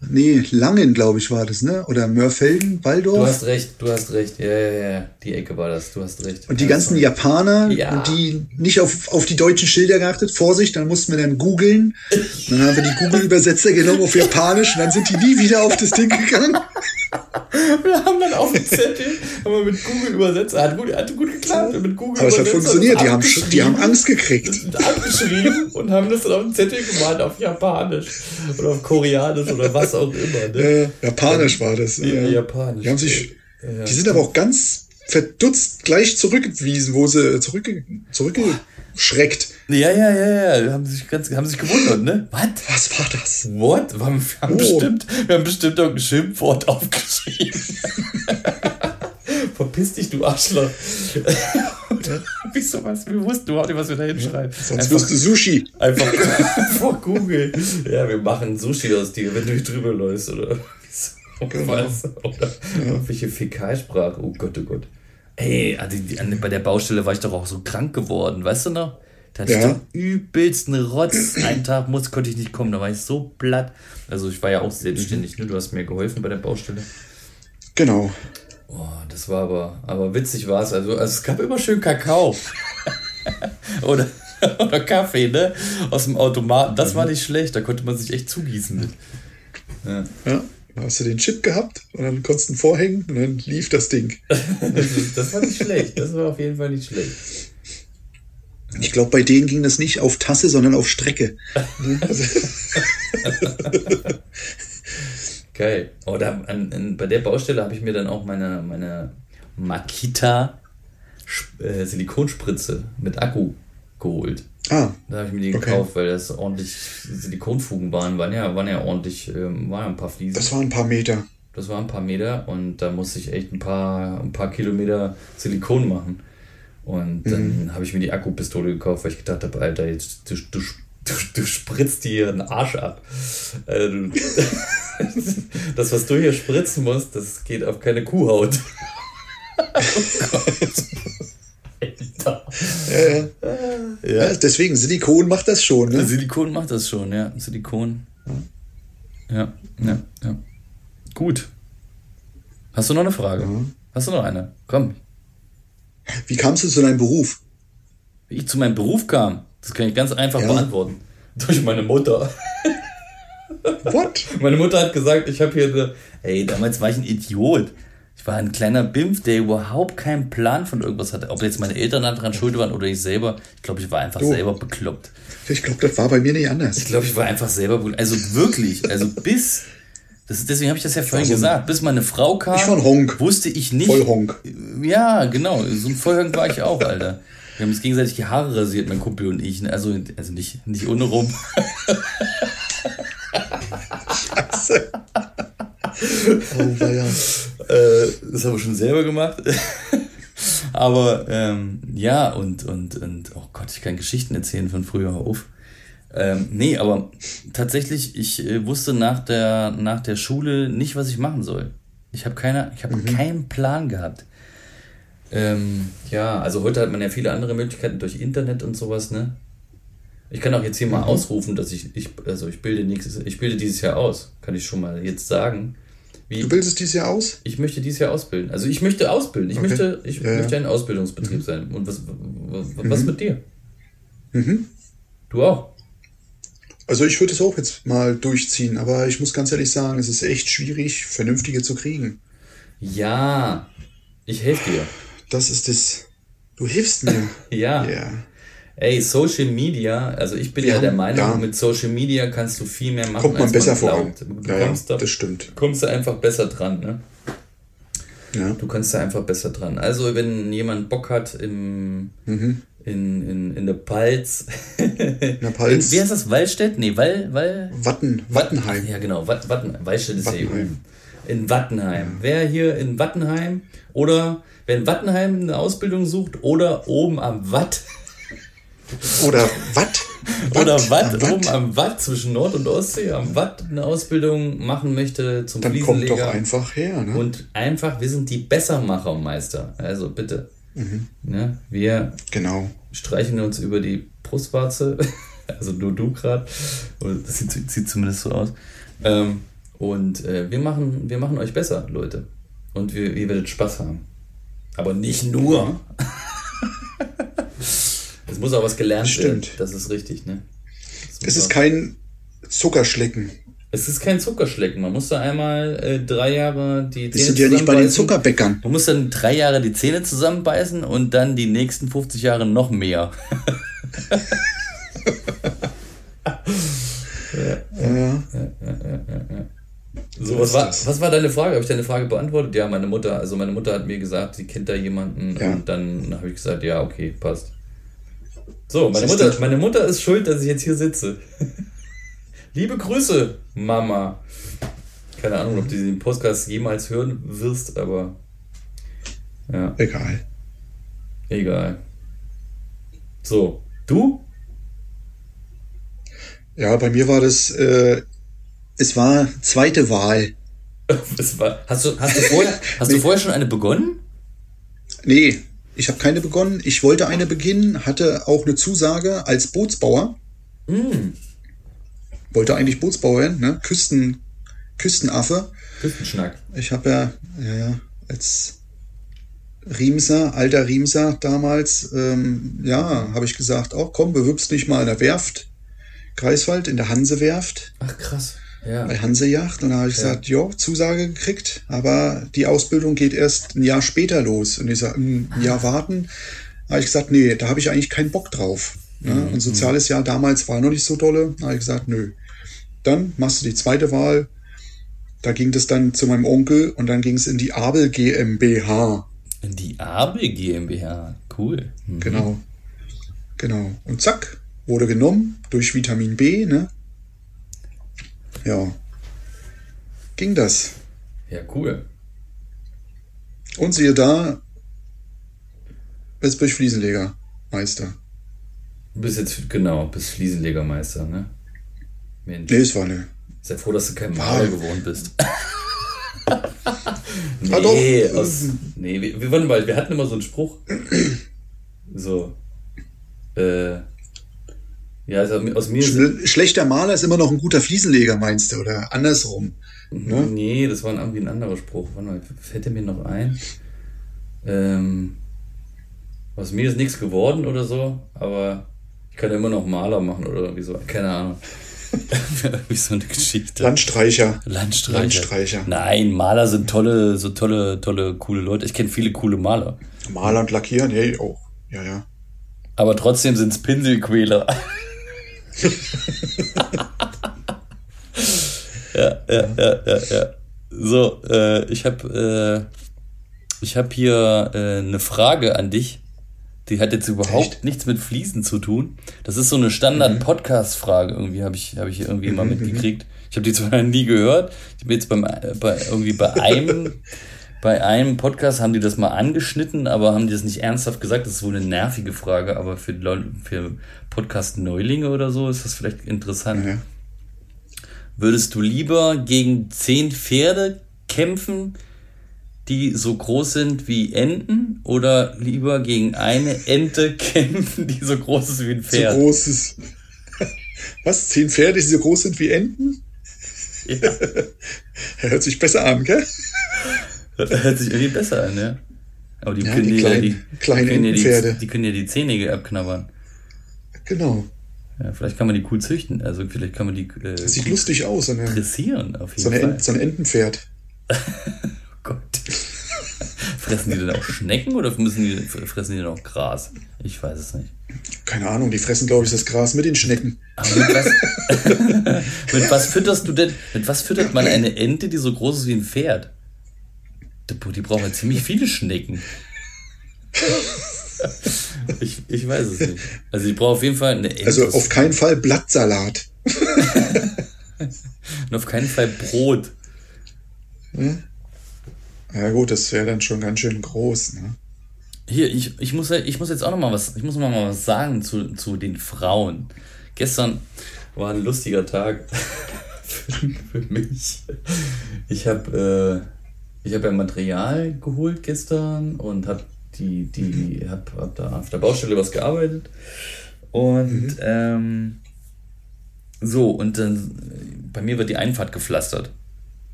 Nee, Langen, glaube ich, war das, ne? Oder Mörfelden, Waldorf. Du hast recht, du hast recht. Ja, ja, ja. Die Ecke war das, du hast recht. Und die ganzen Japaner, ja. die nicht auf, auf die deutschen Schilder geachtet, Vorsicht, dann mussten wir dann googeln. Dann haben wir die Google-Übersetzer genommen auf Japanisch und dann sind die nie wieder auf das Ding gegangen. Wir haben dann auf dem Zettel haben wir mit Google übersetzt. Hat gut, hat gut geklappt. Mit Google Aber es hat funktioniert. Die haben, die haben Angst gekriegt. Abgeschrieben und haben das dann auf dem Zettel gemalt auf Japanisch oder auf Koreanisch oder was auch immer. Ne? Äh, Japanisch war das. Ja, äh, Japanisch. Die haben sich, ja, die sind aber auch ganz verdutzt gleich zurückgewiesen, wo sie zurückge zurückgeschreckt. Ja, ja, ja, ja. Haben sich ganz, haben sich gewundert, ne? Was? Was war das? What? Wir haben, wir haben oh. bestimmt, wir haben bestimmt irgendein Schimpfwort aufgeschrieben. Verpiss dich, du Arschloch. Wieso was? Wir wussten überhaupt nicht, was wir da hinschreiben. Sonst wirst du Sushi. Einfach vor Google. Ja, wir machen Sushi aus dir, wenn du hier drüber läufst, oder? Genau. Was? Oder ja. irgendwelche Fäkalsprache. Oh Gott, oh Gott. Ey, also bei der Baustelle war ich doch auch so krank geworden, weißt du noch? Da hatte ja. ich übelsten Rotz. Einen Tag muss, konnte ich nicht kommen, da war ich so platt. Also ich war ja auch selbstständig, ne? Du hast mir geholfen bei der Baustelle. Genau. Oh, das war aber, aber witzig war es. Also, also es gab immer schön Kakao. oder, oder Kaffee, ne? Aus dem Automaten. Das war nicht schlecht, da konnte man sich echt zugießen mit. Ja. ja. Hast du den Chip gehabt und dann konntest du ihn vorhängen und dann lief das Ding. das war nicht schlecht. Das war auf jeden Fall nicht schlecht. Ich glaube, bei denen ging das nicht auf Tasse, sondern auf Strecke. Geil. Oder an, an, bei der Baustelle habe ich mir dann auch meine, meine Makita äh, Silikonspritze mit Akku geholt. Ah. Da habe ich mir die okay. gekauft, weil das ordentlich Silikonfugen waren. Waren ja, waren ja ordentlich, ähm, waren ja ein paar Fliesen. Das waren ein paar Meter. Das waren ein paar Meter und da musste ich echt ein paar, ein paar Kilometer Silikon machen. Und dann mhm. habe ich mir die Akkupistole gekauft, weil ich gedacht habe, Alter, jetzt du, du, du, du spritzt dir einen Arsch ab. Also, das, was du hier spritzen musst, das geht auf keine Kuhhaut. oh Gott. Ja, ja. ja, deswegen, Silikon macht das schon. Ne? Silikon macht das schon, ja. Silikon. Ja, ja, ja. Gut. Hast du noch eine Frage? Mhm. Hast du noch eine? Komm, wie kamst du zu deinem Beruf? Wie ich zu meinem Beruf kam? Das kann ich ganz einfach ja. beantworten. Durch meine Mutter. What? Meine Mutter hat gesagt, ich habe hier eine. Ey, damals war ich ein Idiot. Ich war ein kleiner Bimpf, der überhaupt keinen Plan von irgendwas hatte. Ob jetzt meine Eltern daran schuld waren oder ich selber. Ich glaube, ich war einfach du. selber bekloppt. Ich glaube, das war bei mir nicht anders. Ich glaube, ich war einfach selber bekloppt. Also wirklich. Also bis das deswegen habe ich das ja vorhin so gesagt. Bis meine Frau kam, ich war ein Honk. wusste ich nicht. Vollhonk. Ja, genau. So ein Vollhonk war ich auch, Alter. Wir haben uns gegenseitig die Haare rasiert, mein Kumpel und ich. Ne? Also, also nicht, nicht ohne rum. Scheiße. Oh, ja. Äh, das haben wir schon selber gemacht. Aber ähm, ja, und, und, und, oh Gott, ich kann Geschichten erzählen von früher auf. Ähm, nee, aber tatsächlich, ich äh, wusste nach der, nach der Schule nicht, was ich machen soll. Ich habe keine, ich habe mhm. keinen Plan gehabt. Ähm, ja, also heute hat man ja viele andere Möglichkeiten durch Internet und sowas, ne? Ich kann auch jetzt hier mhm. mal ausrufen, dass ich, ich, also ich bilde nächstes, ich bilde dieses Jahr aus, kann ich schon mal jetzt sagen. Wie, du bildest dieses Jahr aus? Ich möchte dieses Jahr ausbilden. Also ich möchte ausbilden. Ich okay. möchte, ich ja, möchte ein Ausbildungsbetrieb mhm. sein. Und was, was, was mhm. mit dir? Mhm. Du auch? Also ich würde es auch jetzt mal durchziehen, aber ich muss ganz ehrlich sagen, es ist echt schwierig, vernünftige zu kriegen. Ja, ich helfe dir. Das ist das. Du hilfst mir. ja. Ja. Ey, Social Media, also ich bin Wir ja der haben- Meinung, ja. mit Social Media kannst du viel mehr machen, Kommt man besser man voran. Du Ja, ja, kommst, da, das stimmt. kommst da einfach besser dran, ne? Ja. Du kommst da einfach besser dran. Also, wenn jemand Bock hat im, Mhm. in, in, in der Palz. In der Palz. Wie heißt das? Wallstedt? Nee, Wall, Wall, Watten, Wattenheim. Ja, genau. Watt, Watten, Wallstedt ist ja Wattenheim. eben. In Wattenheim. Wer hier in Wattenheim oder wer in Wattenheim eine Ausbildung sucht oder oben am Watt Oder Watt? oder Watt? Watt, oben am Watt zwischen Nord- und Ostsee am Watt eine Ausbildung machen möchte zum Dann kommt doch einfach her, ne? Und einfach, wir sind die Bessermachermeister. Also bitte. Mhm. Ne? Wir Genau. streichen uns über die Brustwarze. Also nur du gerade. Das sieht, sieht zumindest so aus. Ähm, und äh, wir, machen, wir machen euch besser, Leute. Und wir, ihr werdet Spaß haben. Aber nicht nur. es muss auch was gelernt werden. Stimmt. Das ist richtig, ne? Es ist kein Zuckerschlecken. es ist kein Zuckerschlecken. Man muss da einmal äh, drei Jahre die Wir Zähne sind ja nicht bei den zusammenbeißen. Zuckerbäckern. Man muss dann drei Jahre die Zähne zusammenbeißen und dann die nächsten 50 Jahre noch mehr. Ja. So, So was war, was war deine Frage? Habe ich deine Frage beantwortet? Ja, meine Mutter, also meine Mutter hat mir gesagt, sie kennt da jemanden Ja. und dann habe ich gesagt, ja, okay, passt. So, meine Mutter, meine Mutter ist schuld, dass ich jetzt hier sitze. Liebe Grüße, Mama. Keine Ahnung, ob du den Podcast jemals hören wirst, aber ja, Egal. egal. So, du? Ja, bei mir war das, äh, es war zweite Wahl. War, hast du, hast du vorher, hast du vorher schon eine begonnen? Nee, ich habe keine begonnen. Ich wollte eine beginnen, hatte auch eine Zusage als Bootsbauer. Hm, Wollte eigentlich Bootsbauer werden, ne? Küsten, Küstenaffe. Küstenschnack. Ich habe ja, ja, ja, als Riemser, alter Riemser damals, ähm, ja, habe ich gesagt, auch komm, bewirbst dich mal in der Werft, Greifswald, in der Hansewerft, Ach krass. Ja. bei Hansejacht. Und da habe ich gesagt, jo, Zusage gekriegt, aber die Ausbildung geht erst ein Jahr später los. Und ich sage, ein Jahr warten. Da habe ich gesagt, nee, da habe ich eigentlich keinen Bock drauf. Ne? Und soziales Jahr damals war noch nicht so dolle. Da habe ich gesagt, nö. Dann machst du die zweite Wahl. Da ging das dann zu meinem Onkel und dann ging es in die Abel GmbH. Die Abel GmbH. Cool. Mhm. Genau. Genau. Und zack, wurde genommen durch Vitamin B, ne? Ja. Ging das. Ja, cool. Und siehe da, jetzt bin ich Fliesenleger, Meister. Du bist jetzt, genau, bist Fliesenlegermeister, ne? Mensch. Nee, es war eine. Sei froh, dass du kein Maler geworden bist. nee, Ah, aus, nee, wir, wir, wir hatten immer so einen Spruch. So. Äh, ja, also aus mir Schle schlechter Maler ist immer noch ein guter Fliesenleger, meinst du? Oder andersrum. Ne? Nee, das war irgendwie ein anderer Spruch. Warte mal, fällt der mir noch ein? Ähm, aus mir ist nichts geworden oder so, aber ich kann immer noch Maler machen oder irgendwie so. Keine Ahnung. Wie so eine Geschichte. Landstreicher. Landstreicher. Landstreicher. Nein, Maler sind tolle, so tolle, tolle, coole Leute. Ich kenne viele coole Maler. Maler und Lackieren, hey, auch. Ja, ja. Aber trotzdem sind es Pinselquäler. Ja, ja, ja, ja, ja. So, äh, ich habe äh, ich hab hier äh, eine Frage an dich. Die hat jetzt überhaupt Echt? nichts mit Fliesen zu tun. Das ist so eine Standard-Podcast-Frage irgendwie, habe ich, hab ich irgendwie mal mitgekriegt. Ich habe die zwar nie gehört. Ich habe jetzt beim, äh, bei, irgendwie bei einem, bei einem Podcast haben die das mal angeschnitten, aber haben die das nicht ernsthaft gesagt. Das ist wohl eine nervige Frage, aber für, für Podcast-Neulinge oder so ist das vielleicht interessant. ja. Würdest du lieber gegen zehn Pferde kämpfen, die so groß sind wie Enten, oder lieber gegen eine Ente kämpfen, die so groß ist wie ein So Pferd? großes. Was? Zehn Pferde, die so groß sind wie Enten? Ja, Hört sich besser an, gell? Hört sich irgendwie besser an, ja. Aber die Ja, können die ja kleinen- die, kleinen die, können ja die, die können ja die Zähne abknabbern. Genau. Ja, vielleicht kann man die cool züchten. Also vielleicht kann man die äh, Das sieht lustig aus, so eine, dressieren auf jeden so eine, Fall. So ein Entenpferd. Oh Gott. Fressen die denn auch Schnecken oder müssen die, fressen die denn auch Gras? Ich weiß es nicht. Keine Ahnung, die fressen, glaube ich, das Gras mit den Schnecken. Aber mit was, mit was fütterst du denn? Mit was füttert man eine Ente, die so groß ist wie ein Pferd? Die, die brauchen ja ziemlich viele Schnecken. Ich, ich weiß es nicht. Also ich brauche auf jeden Fall eine. Also auf keinen Fall Blattsalat. Und auf keinen Fall Brot. Hm? Ja gut, das wäre dann schon ganz schön groß. Ne? Hier, ich, ich, muss, ich muss jetzt auch noch mal was, ich muss noch mal was sagen zu, zu den Frauen. Gestern war ein lustiger Tag für, für mich. Ich habe äh, hab ja Material geholt gestern und habe die, die, hab, hab da auf der Baustelle was gearbeitet. Und mhm. ähm, so, und dann bei mir wird die Einfahrt gepflastert.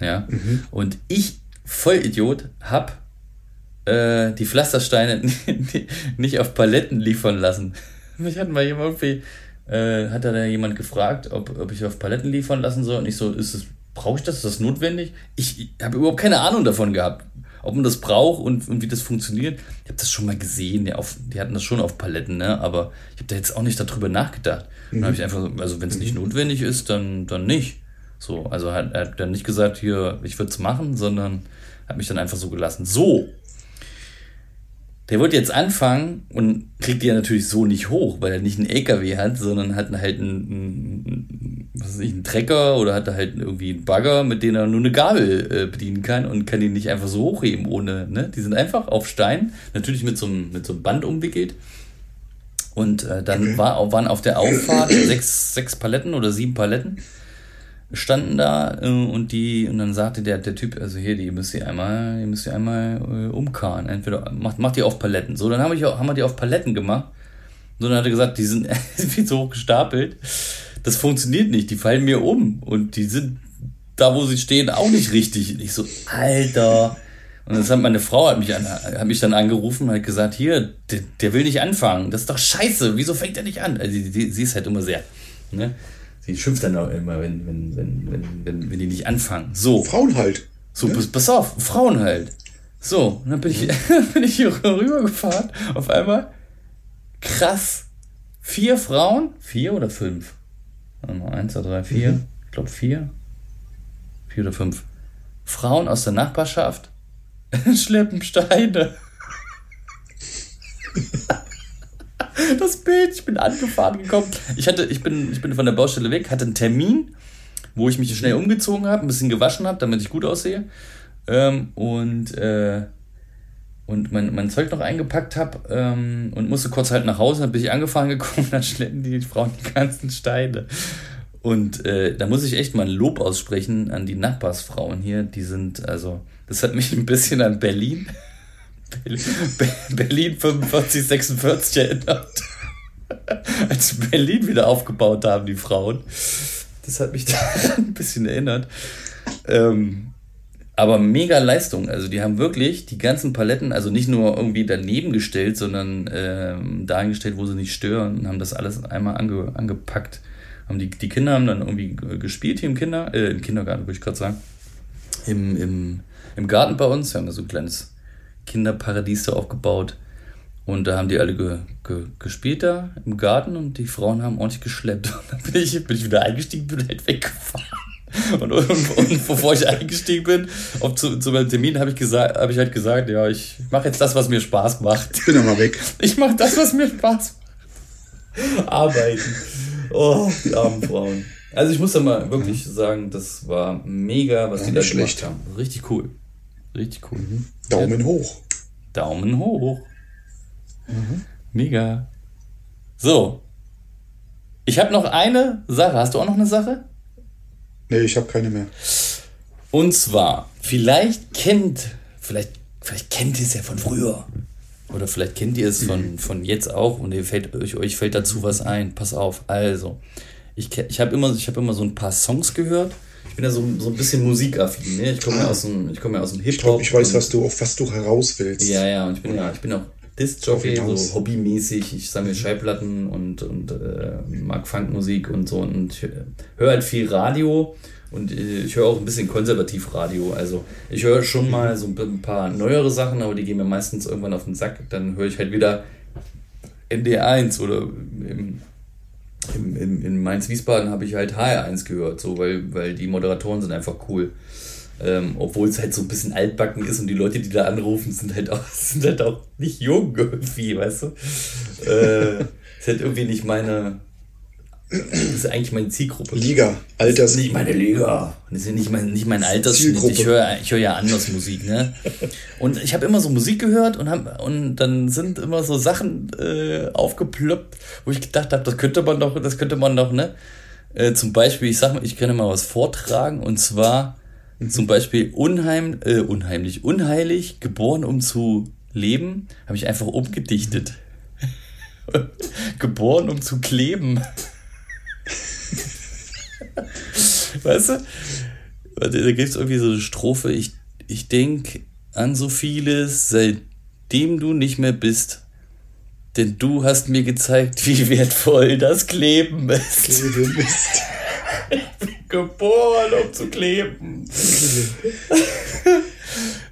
Ja. Mhm. Und ich, Vollidiot, hab äh, die Pflastersteine nicht auf Paletten liefern lassen. Mich hat mal jemand irgendwie, äh, hat da jemand gefragt, ob, ob ich auf Paletten liefern lassen soll. Und ich so, ist es, brauche ich das? Ist das notwendig? Ich, ich habe überhaupt keine Ahnung davon gehabt ob man das braucht und, und wie das funktioniert. Ich habe das schon mal gesehen, ja, auf, die hatten das schon auf Paletten, ne? aber ich habe da jetzt auch nicht darüber nachgedacht. Mhm. Dann habe ich einfach, also wenn es nicht mhm. notwendig ist, dann, dann nicht. So, also hat, er hat dann nicht gesagt, hier, ich würde es machen, sondern hat mich dann einfach so gelassen. So, der wollte jetzt anfangen und kriegt die ja natürlich so nicht hoch, weil er nicht einen LKW hat, sondern hat halt einen, was weiß ich, einen Trecker oder hat halt irgendwie einen Bagger, mit dem er nur eine Gabel äh, bedienen kann und kann ihn nicht einfach so hochheben ohne, ne? Die sind einfach auf Stein, natürlich mit so einem, mit so einem Band umwickelt. Und äh, dann war, waren auf der Auffahrt sechs, sechs Paletten oder sieben Paletten standen da äh, und die und dann sagte der der Typ also hier die müsst ihr einmal ihr müsst ihr einmal äh, umkarren. Entweder macht macht die auf Paletten. So dann habe ich auch, haben wir die auf Paletten gemacht. So dann hat er gesagt die sind viel zu hoch gestapelt das funktioniert nicht. Die fallen mir um. Und die sind da wo sie stehen auch nicht richtig. Und ich so alter. Und das hat meine Frau hat mich an, hat mich dann angerufen und hat gesagt hier der, der will nicht anfangen. Das ist doch scheiße. Wieso fängt er nicht an? Also die, die, sie ist halt immer sehr ne Sie schimpft dann auch immer, wenn, wenn, wenn, wenn, wenn, wenn die nicht anfangen. So. Frauen halt. So, ja? pass, pass auf, Frauen halt. So, und dann bin ich, bin ich hier rübergefahren. Auf einmal, krass. Vier Frauen? Vier oder fünf? Warte mal, eins, zwei, drei, vier. Mhm. Ich glaube vier. Vier oder fünf. Frauen aus der Nachbarschaft schleppen Steine. das Bild, ich bin angefahren gekommen. Ich hatte, ich bin, ich bin von der Baustelle weg, hatte einen Termin, wo ich mich schnell umgezogen habe, ein bisschen gewaschen habe, damit ich gut aussehe. Ähm, und äh, und mein, mein Zeug noch eingepackt habe ähm, und musste kurz halt nach Hause, dann bin ich angefahren gekommen, dann schleppen die Frauen die ganzen Steine. Und äh, da muss ich echt mal ein Lob aussprechen an die Nachbarsfrauen hier. Die sind, also, das hat mich ein bisschen an Berlin Berlin 45, 46 erinnert. Als Berlin wieder aufgebaut haben, die Frauen. Das hat mich da ein bisschen erinnert. Ähm, aber mega Leistung. Also die haben wirklich die ganzen Paletten, also nicht nur irgendwie daneben gestellt, sondern ähm, dahingestellt, wo sie nicht stören und haben das alles einmal ange, angepackt. Haben die, die Kinder haben dann irgendwie gespielt hier im Kinder, äh, im Kindergarten, würde ich gerade sagen. Im, im, Im Garten bei uns. Wir haben da so ein kleines Kinderparadies da aufgebaut. Und da haben die alle ge, ge, gespielt da im Garten und die Frauen haben ordentlich geschleppt. Und dann bin ich, bin ich wieder eingestiegen, bin halt weggefahren. Und, und, und, bevor ich eingestiegen bin, auf zu, zu meinem Termin, habe ich, gesagt, hab ich halt gesagt, ja, ich mache jetzt das, was mir Spaß macht. Ich bin ja mal weg. Ich mache das, was mir Spaß macht. Arbeiten. Oh, die armen Frauen. Also ich muss da mal wirklich sagen, das war mega, was ja, die da schlecht. gemacht haben. Richtig cool. Richtig cool. Mhm. Daumen ja. hoch. Daumen hoch. Mhm. Mega. So. Ich habe noch eine Sache. Hast du auch noch eine Sache? Nee, ich habe keine mehr. Und zwar, vielleicht kennt, vielleicht, vielleicht kennt ihr es ja von früher. Oder vielleicht kennt ihr es von, mhm. von jetzt auch und ihr fällt, euch, euch fällt dazu was ein. Pass auf. Also, ich, ich habe immer, hab immer so ein paar Songs gehört ich bin ja so, so ein bisschen musikaffin, ne? Ich komme ja aus dem, ich komme ja aus dem Hip-Hop. Ich glaube, ich weiß, was du, auf was du heraus willst. Ja, ja, und ich bin ja, ich bin auch Disc-Jockey, so hobbymäßig. Ich sammle Schallplatten und, und äh, mag Funkmusik und so und höre halt viel Radio Und ich höre auch ein bisschen konservativ Radio. Also ich höre schon mal so ein paar neuere Sachen, aber die gehen mir meistens irgendwann auf den Sack. Dann höre ich halt wieder ND1 oder im, im, im, in Mainz-Wiesbaden habe ich halt HR1 gehört, so, weil, weil die Moderatoren sind einfach cool. Ähm, Obwohl es halt so ein bisschen altbacken ist und die Leute, die da anrufen, sind halt auch, sind halt auch nicht jung irgendwie, weißt du? Äh, ist halt irgendwie nicht meine, das ist eigentlich meine Zielgruppe. Liga, Alters. Das ist nicht meine Liga. Das ist nicht mein, nicht mein Altersschnitt. Ich höre ich hör ja anders Musik, ne? Und ich habe immer so Musik gehört und, hab, und dann sind immer so Sachen äh, aufgeploppt, wo ich gedacht habe, das könnte man doch, das könnte man doch, ne? Äh, zum Beispiel, ich sag mal, ich kann mal was vortragen und zwar zum Beispiel unheim, äh, unheimlich, unheilig, geboren um zu leben, habe ich einfach umgedichtet. geboren um zu kleben. Weißt du? Da gibt es irgendwie so eine Strophe, ich, ich denke an so vieles, seitdem du nicht mehr bist. Denn du hast mir gezeigt, wie wertvoll das Kleben ist. Kleben ist. ich bin geboren, um zu kleben.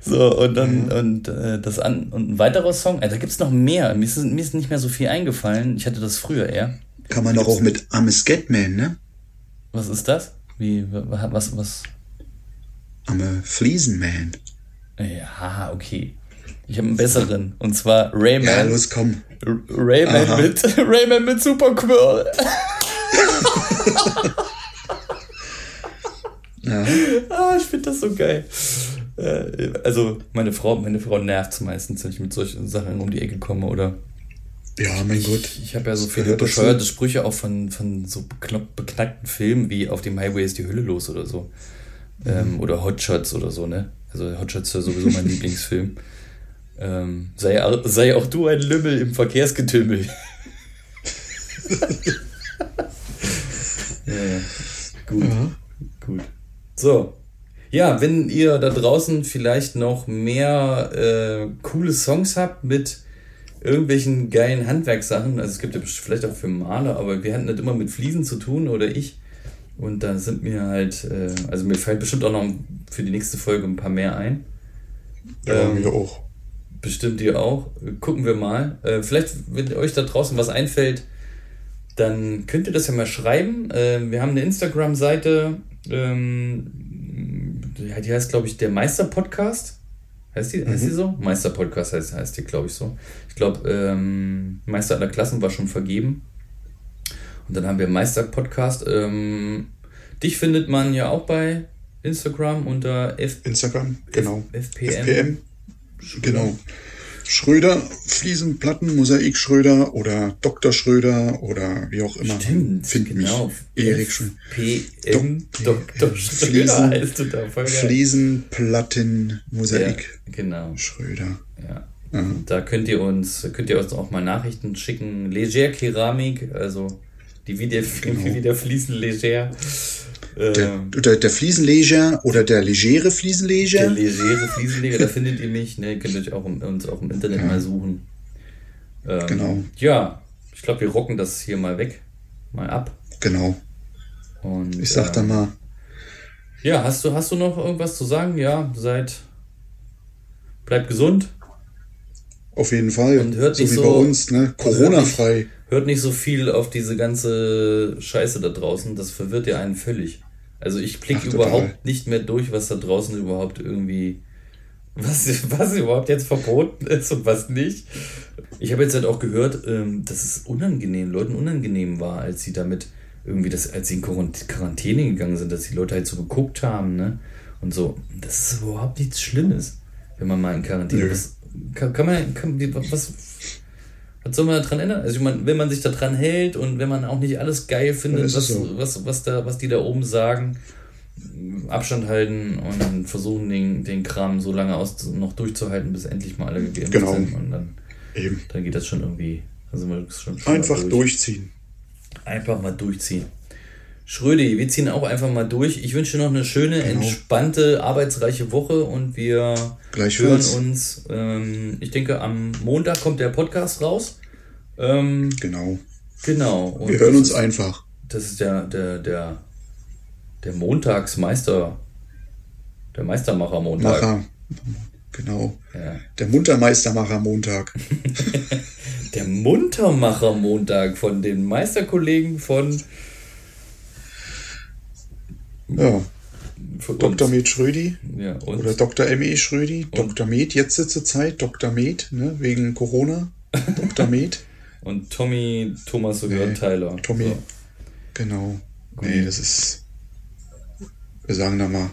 so, und dann, mhm. und äh, das an, und ein weiterer Song, also da gibt es noch mehr. Mir ist, mir ist nicht mehr so viel eingefallen. Ich hatte das früher eher. Kann man doch auch mit I'm a Scatman, ne? Was ist das? Wie, was, was? I'm a Fliesenman. Ja, okay. Ich habe einen besseren. Und zwar Rayman. Ja, los, komm. Rayman mit, Rayman mit Superquirl. ja. Ah, ich finde das so geil. Äh, also, meine Frau, meine Frau nervt es meistens, wenn ich mit solchen Sachen um die Ecke komme oder ja, mein Gott. Ich, ich habe ja so viele bescheuerte Sprüche auch von, von so beknackten Filmen wie Auf dem Highway ist die Hölle los oder so. Mhm. Ähm, oder Hotshots oder so, ne? Also Hotshots ist ja sowieso mein Lieblingsfilm. Ähm, sei, sei auch du ein Lümmel im Verkehrsgetümmel. ja, ja. Gut. Ja. Gut. So. Ja, wenn ihr da draußen vielleicht noch mehr äh, coole Songs habt mit irgendwelchen geilen Handwerkssachen. Also es gibt ja vielleicht auch für Maler, aber wir hatten das immer mit Fliesen zu tun oder ich. Und da sind mir halt, äh, also mir fällt bestimmt auch noch für die nächste Folge ein paar mehr ein. Ja, ähm, mir auch. Bestimmt ihr auch. Gucken wir mal. Äh, vielleicht, wenn euch da draußen was einfällt, dann könnt ihr das ja mal schreiben. Äh, wir haben eine Instagram-Seite, ähm, die heißt, glaube ich, der Meister-Podcast. Heißt die, mhm. heißt die so? Meister-Podcast heißt, heißt die, glaube ich, so. Ich glaube, ähm, Meister aller Klassen war schon vergeben. Und dann haben wir Meister-Podcast. Ähm, dich findet man ja auch bei Instagram unter F Instagram, genau. F FPM. FPM. Genau. Schröder, Fliesenplatten, Mosaik Schröder oder Dr. Schröder oder wie auch immer. Stimmt, Find genau. Mich Erik schon. PM Dr. Schröder heißt du da. Voll geil. Fliesenplatten, Mosaik. Ja, genau. Schröder. Ja. Da könnt ihr uns, könnt ihr uns auch mal Nachrichten schicken. Leger Keramik, also die wie der, genau. wie der Fliesen Leger. Der, ähm, der, Fliesenleger oder der legere Fliesenleger. Der legere Fliesenleger, da findet ihr mich. Ne, könnt ihr euch auch im, uns auch im Internet ja. mal suchen. Ähm, genau. Ja, ich glaube, wir rocken das hier mal weg. Mal ab. Genau. Und, ich sag äh, dann mal. Ja, hast du, hast du noch irgendwas zu sagen? Ja, seid. Bleibt gesund. Auf jeden Fall. Und hört so wie so, bei uns, ne? Corona-frei. Hört nicht so viel auf diese ganze Scheiße da draußen. Das verwirrt ja einen völlig. Also ich blicke überhaupt nicht mehr durch, was da draußen überhaupt irgendwie. Was, was überhaupt jetzt verboten ist und was nicht. Ich habe jetzt halt auch gehört, ähm, dass es unangenehm, Leuten unangenehm war, als sie damit irgendwie, das, als sie in Quarantäne gegangen sind, dass die Leute halt so geguckt haben, ne? Und so. Das ist überhaupt nichts Schlimmes, wenn man mal in Quarantäne ist. Kann, kann man, kann, was, was soll man daran ändern? Also ich meine, wenn man sich daran hält und wenn man auch nicht alles geil findet, was, so. was, was, da, was die da oben sagen, Abstand halten und versuchen, den, den Kram so lange aus, noch durchzuhalten, bis endlich mal alle gegeben genau. sind. Und dann, Eben. dann geht das schon irgendwie. Also schon Einfach durch. durchziehen. Einfach mal durchziehen. Schrödi, wir ziehen auch einfach mal durch. Ich wünsche noch eine schöne, genau. entspannte, arbeitsreiche Woche und wir hören uns. Ähm, ich denke, am Montag kommt der Podcast raus. Ähm, genau. Genau. Und wir hören uns ist, einfach. Das ist der, der, der, Der Montagsmeister. Der Meistermacher-Montag. Macher. Genau. Ja. Der Muntermeistermacher Montag. Der Muntermacher-Montag von den Meisterkollegen von, Ja. Dr. Med Schrödi. Ja, und Oder Dr. M.E. Schrödi. Dr. Med jetzt zur Zeit. Dr. Med, ne? Wegen Corona. Dr. Med. Und Tommy, Thomas sogar Nee, Tyler. Tommy. So. Genau. Nee, das ist. Wir sagen da mal.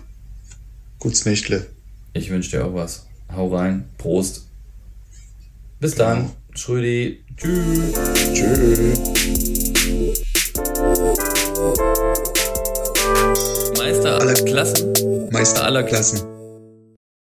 Gut's Nächtle. Ich wünsche dir auch was. Hau rein. Prost. Bis dann. Genau. Schrödi. Tschüss. Tschö. Klassen. Meister aller Klassen.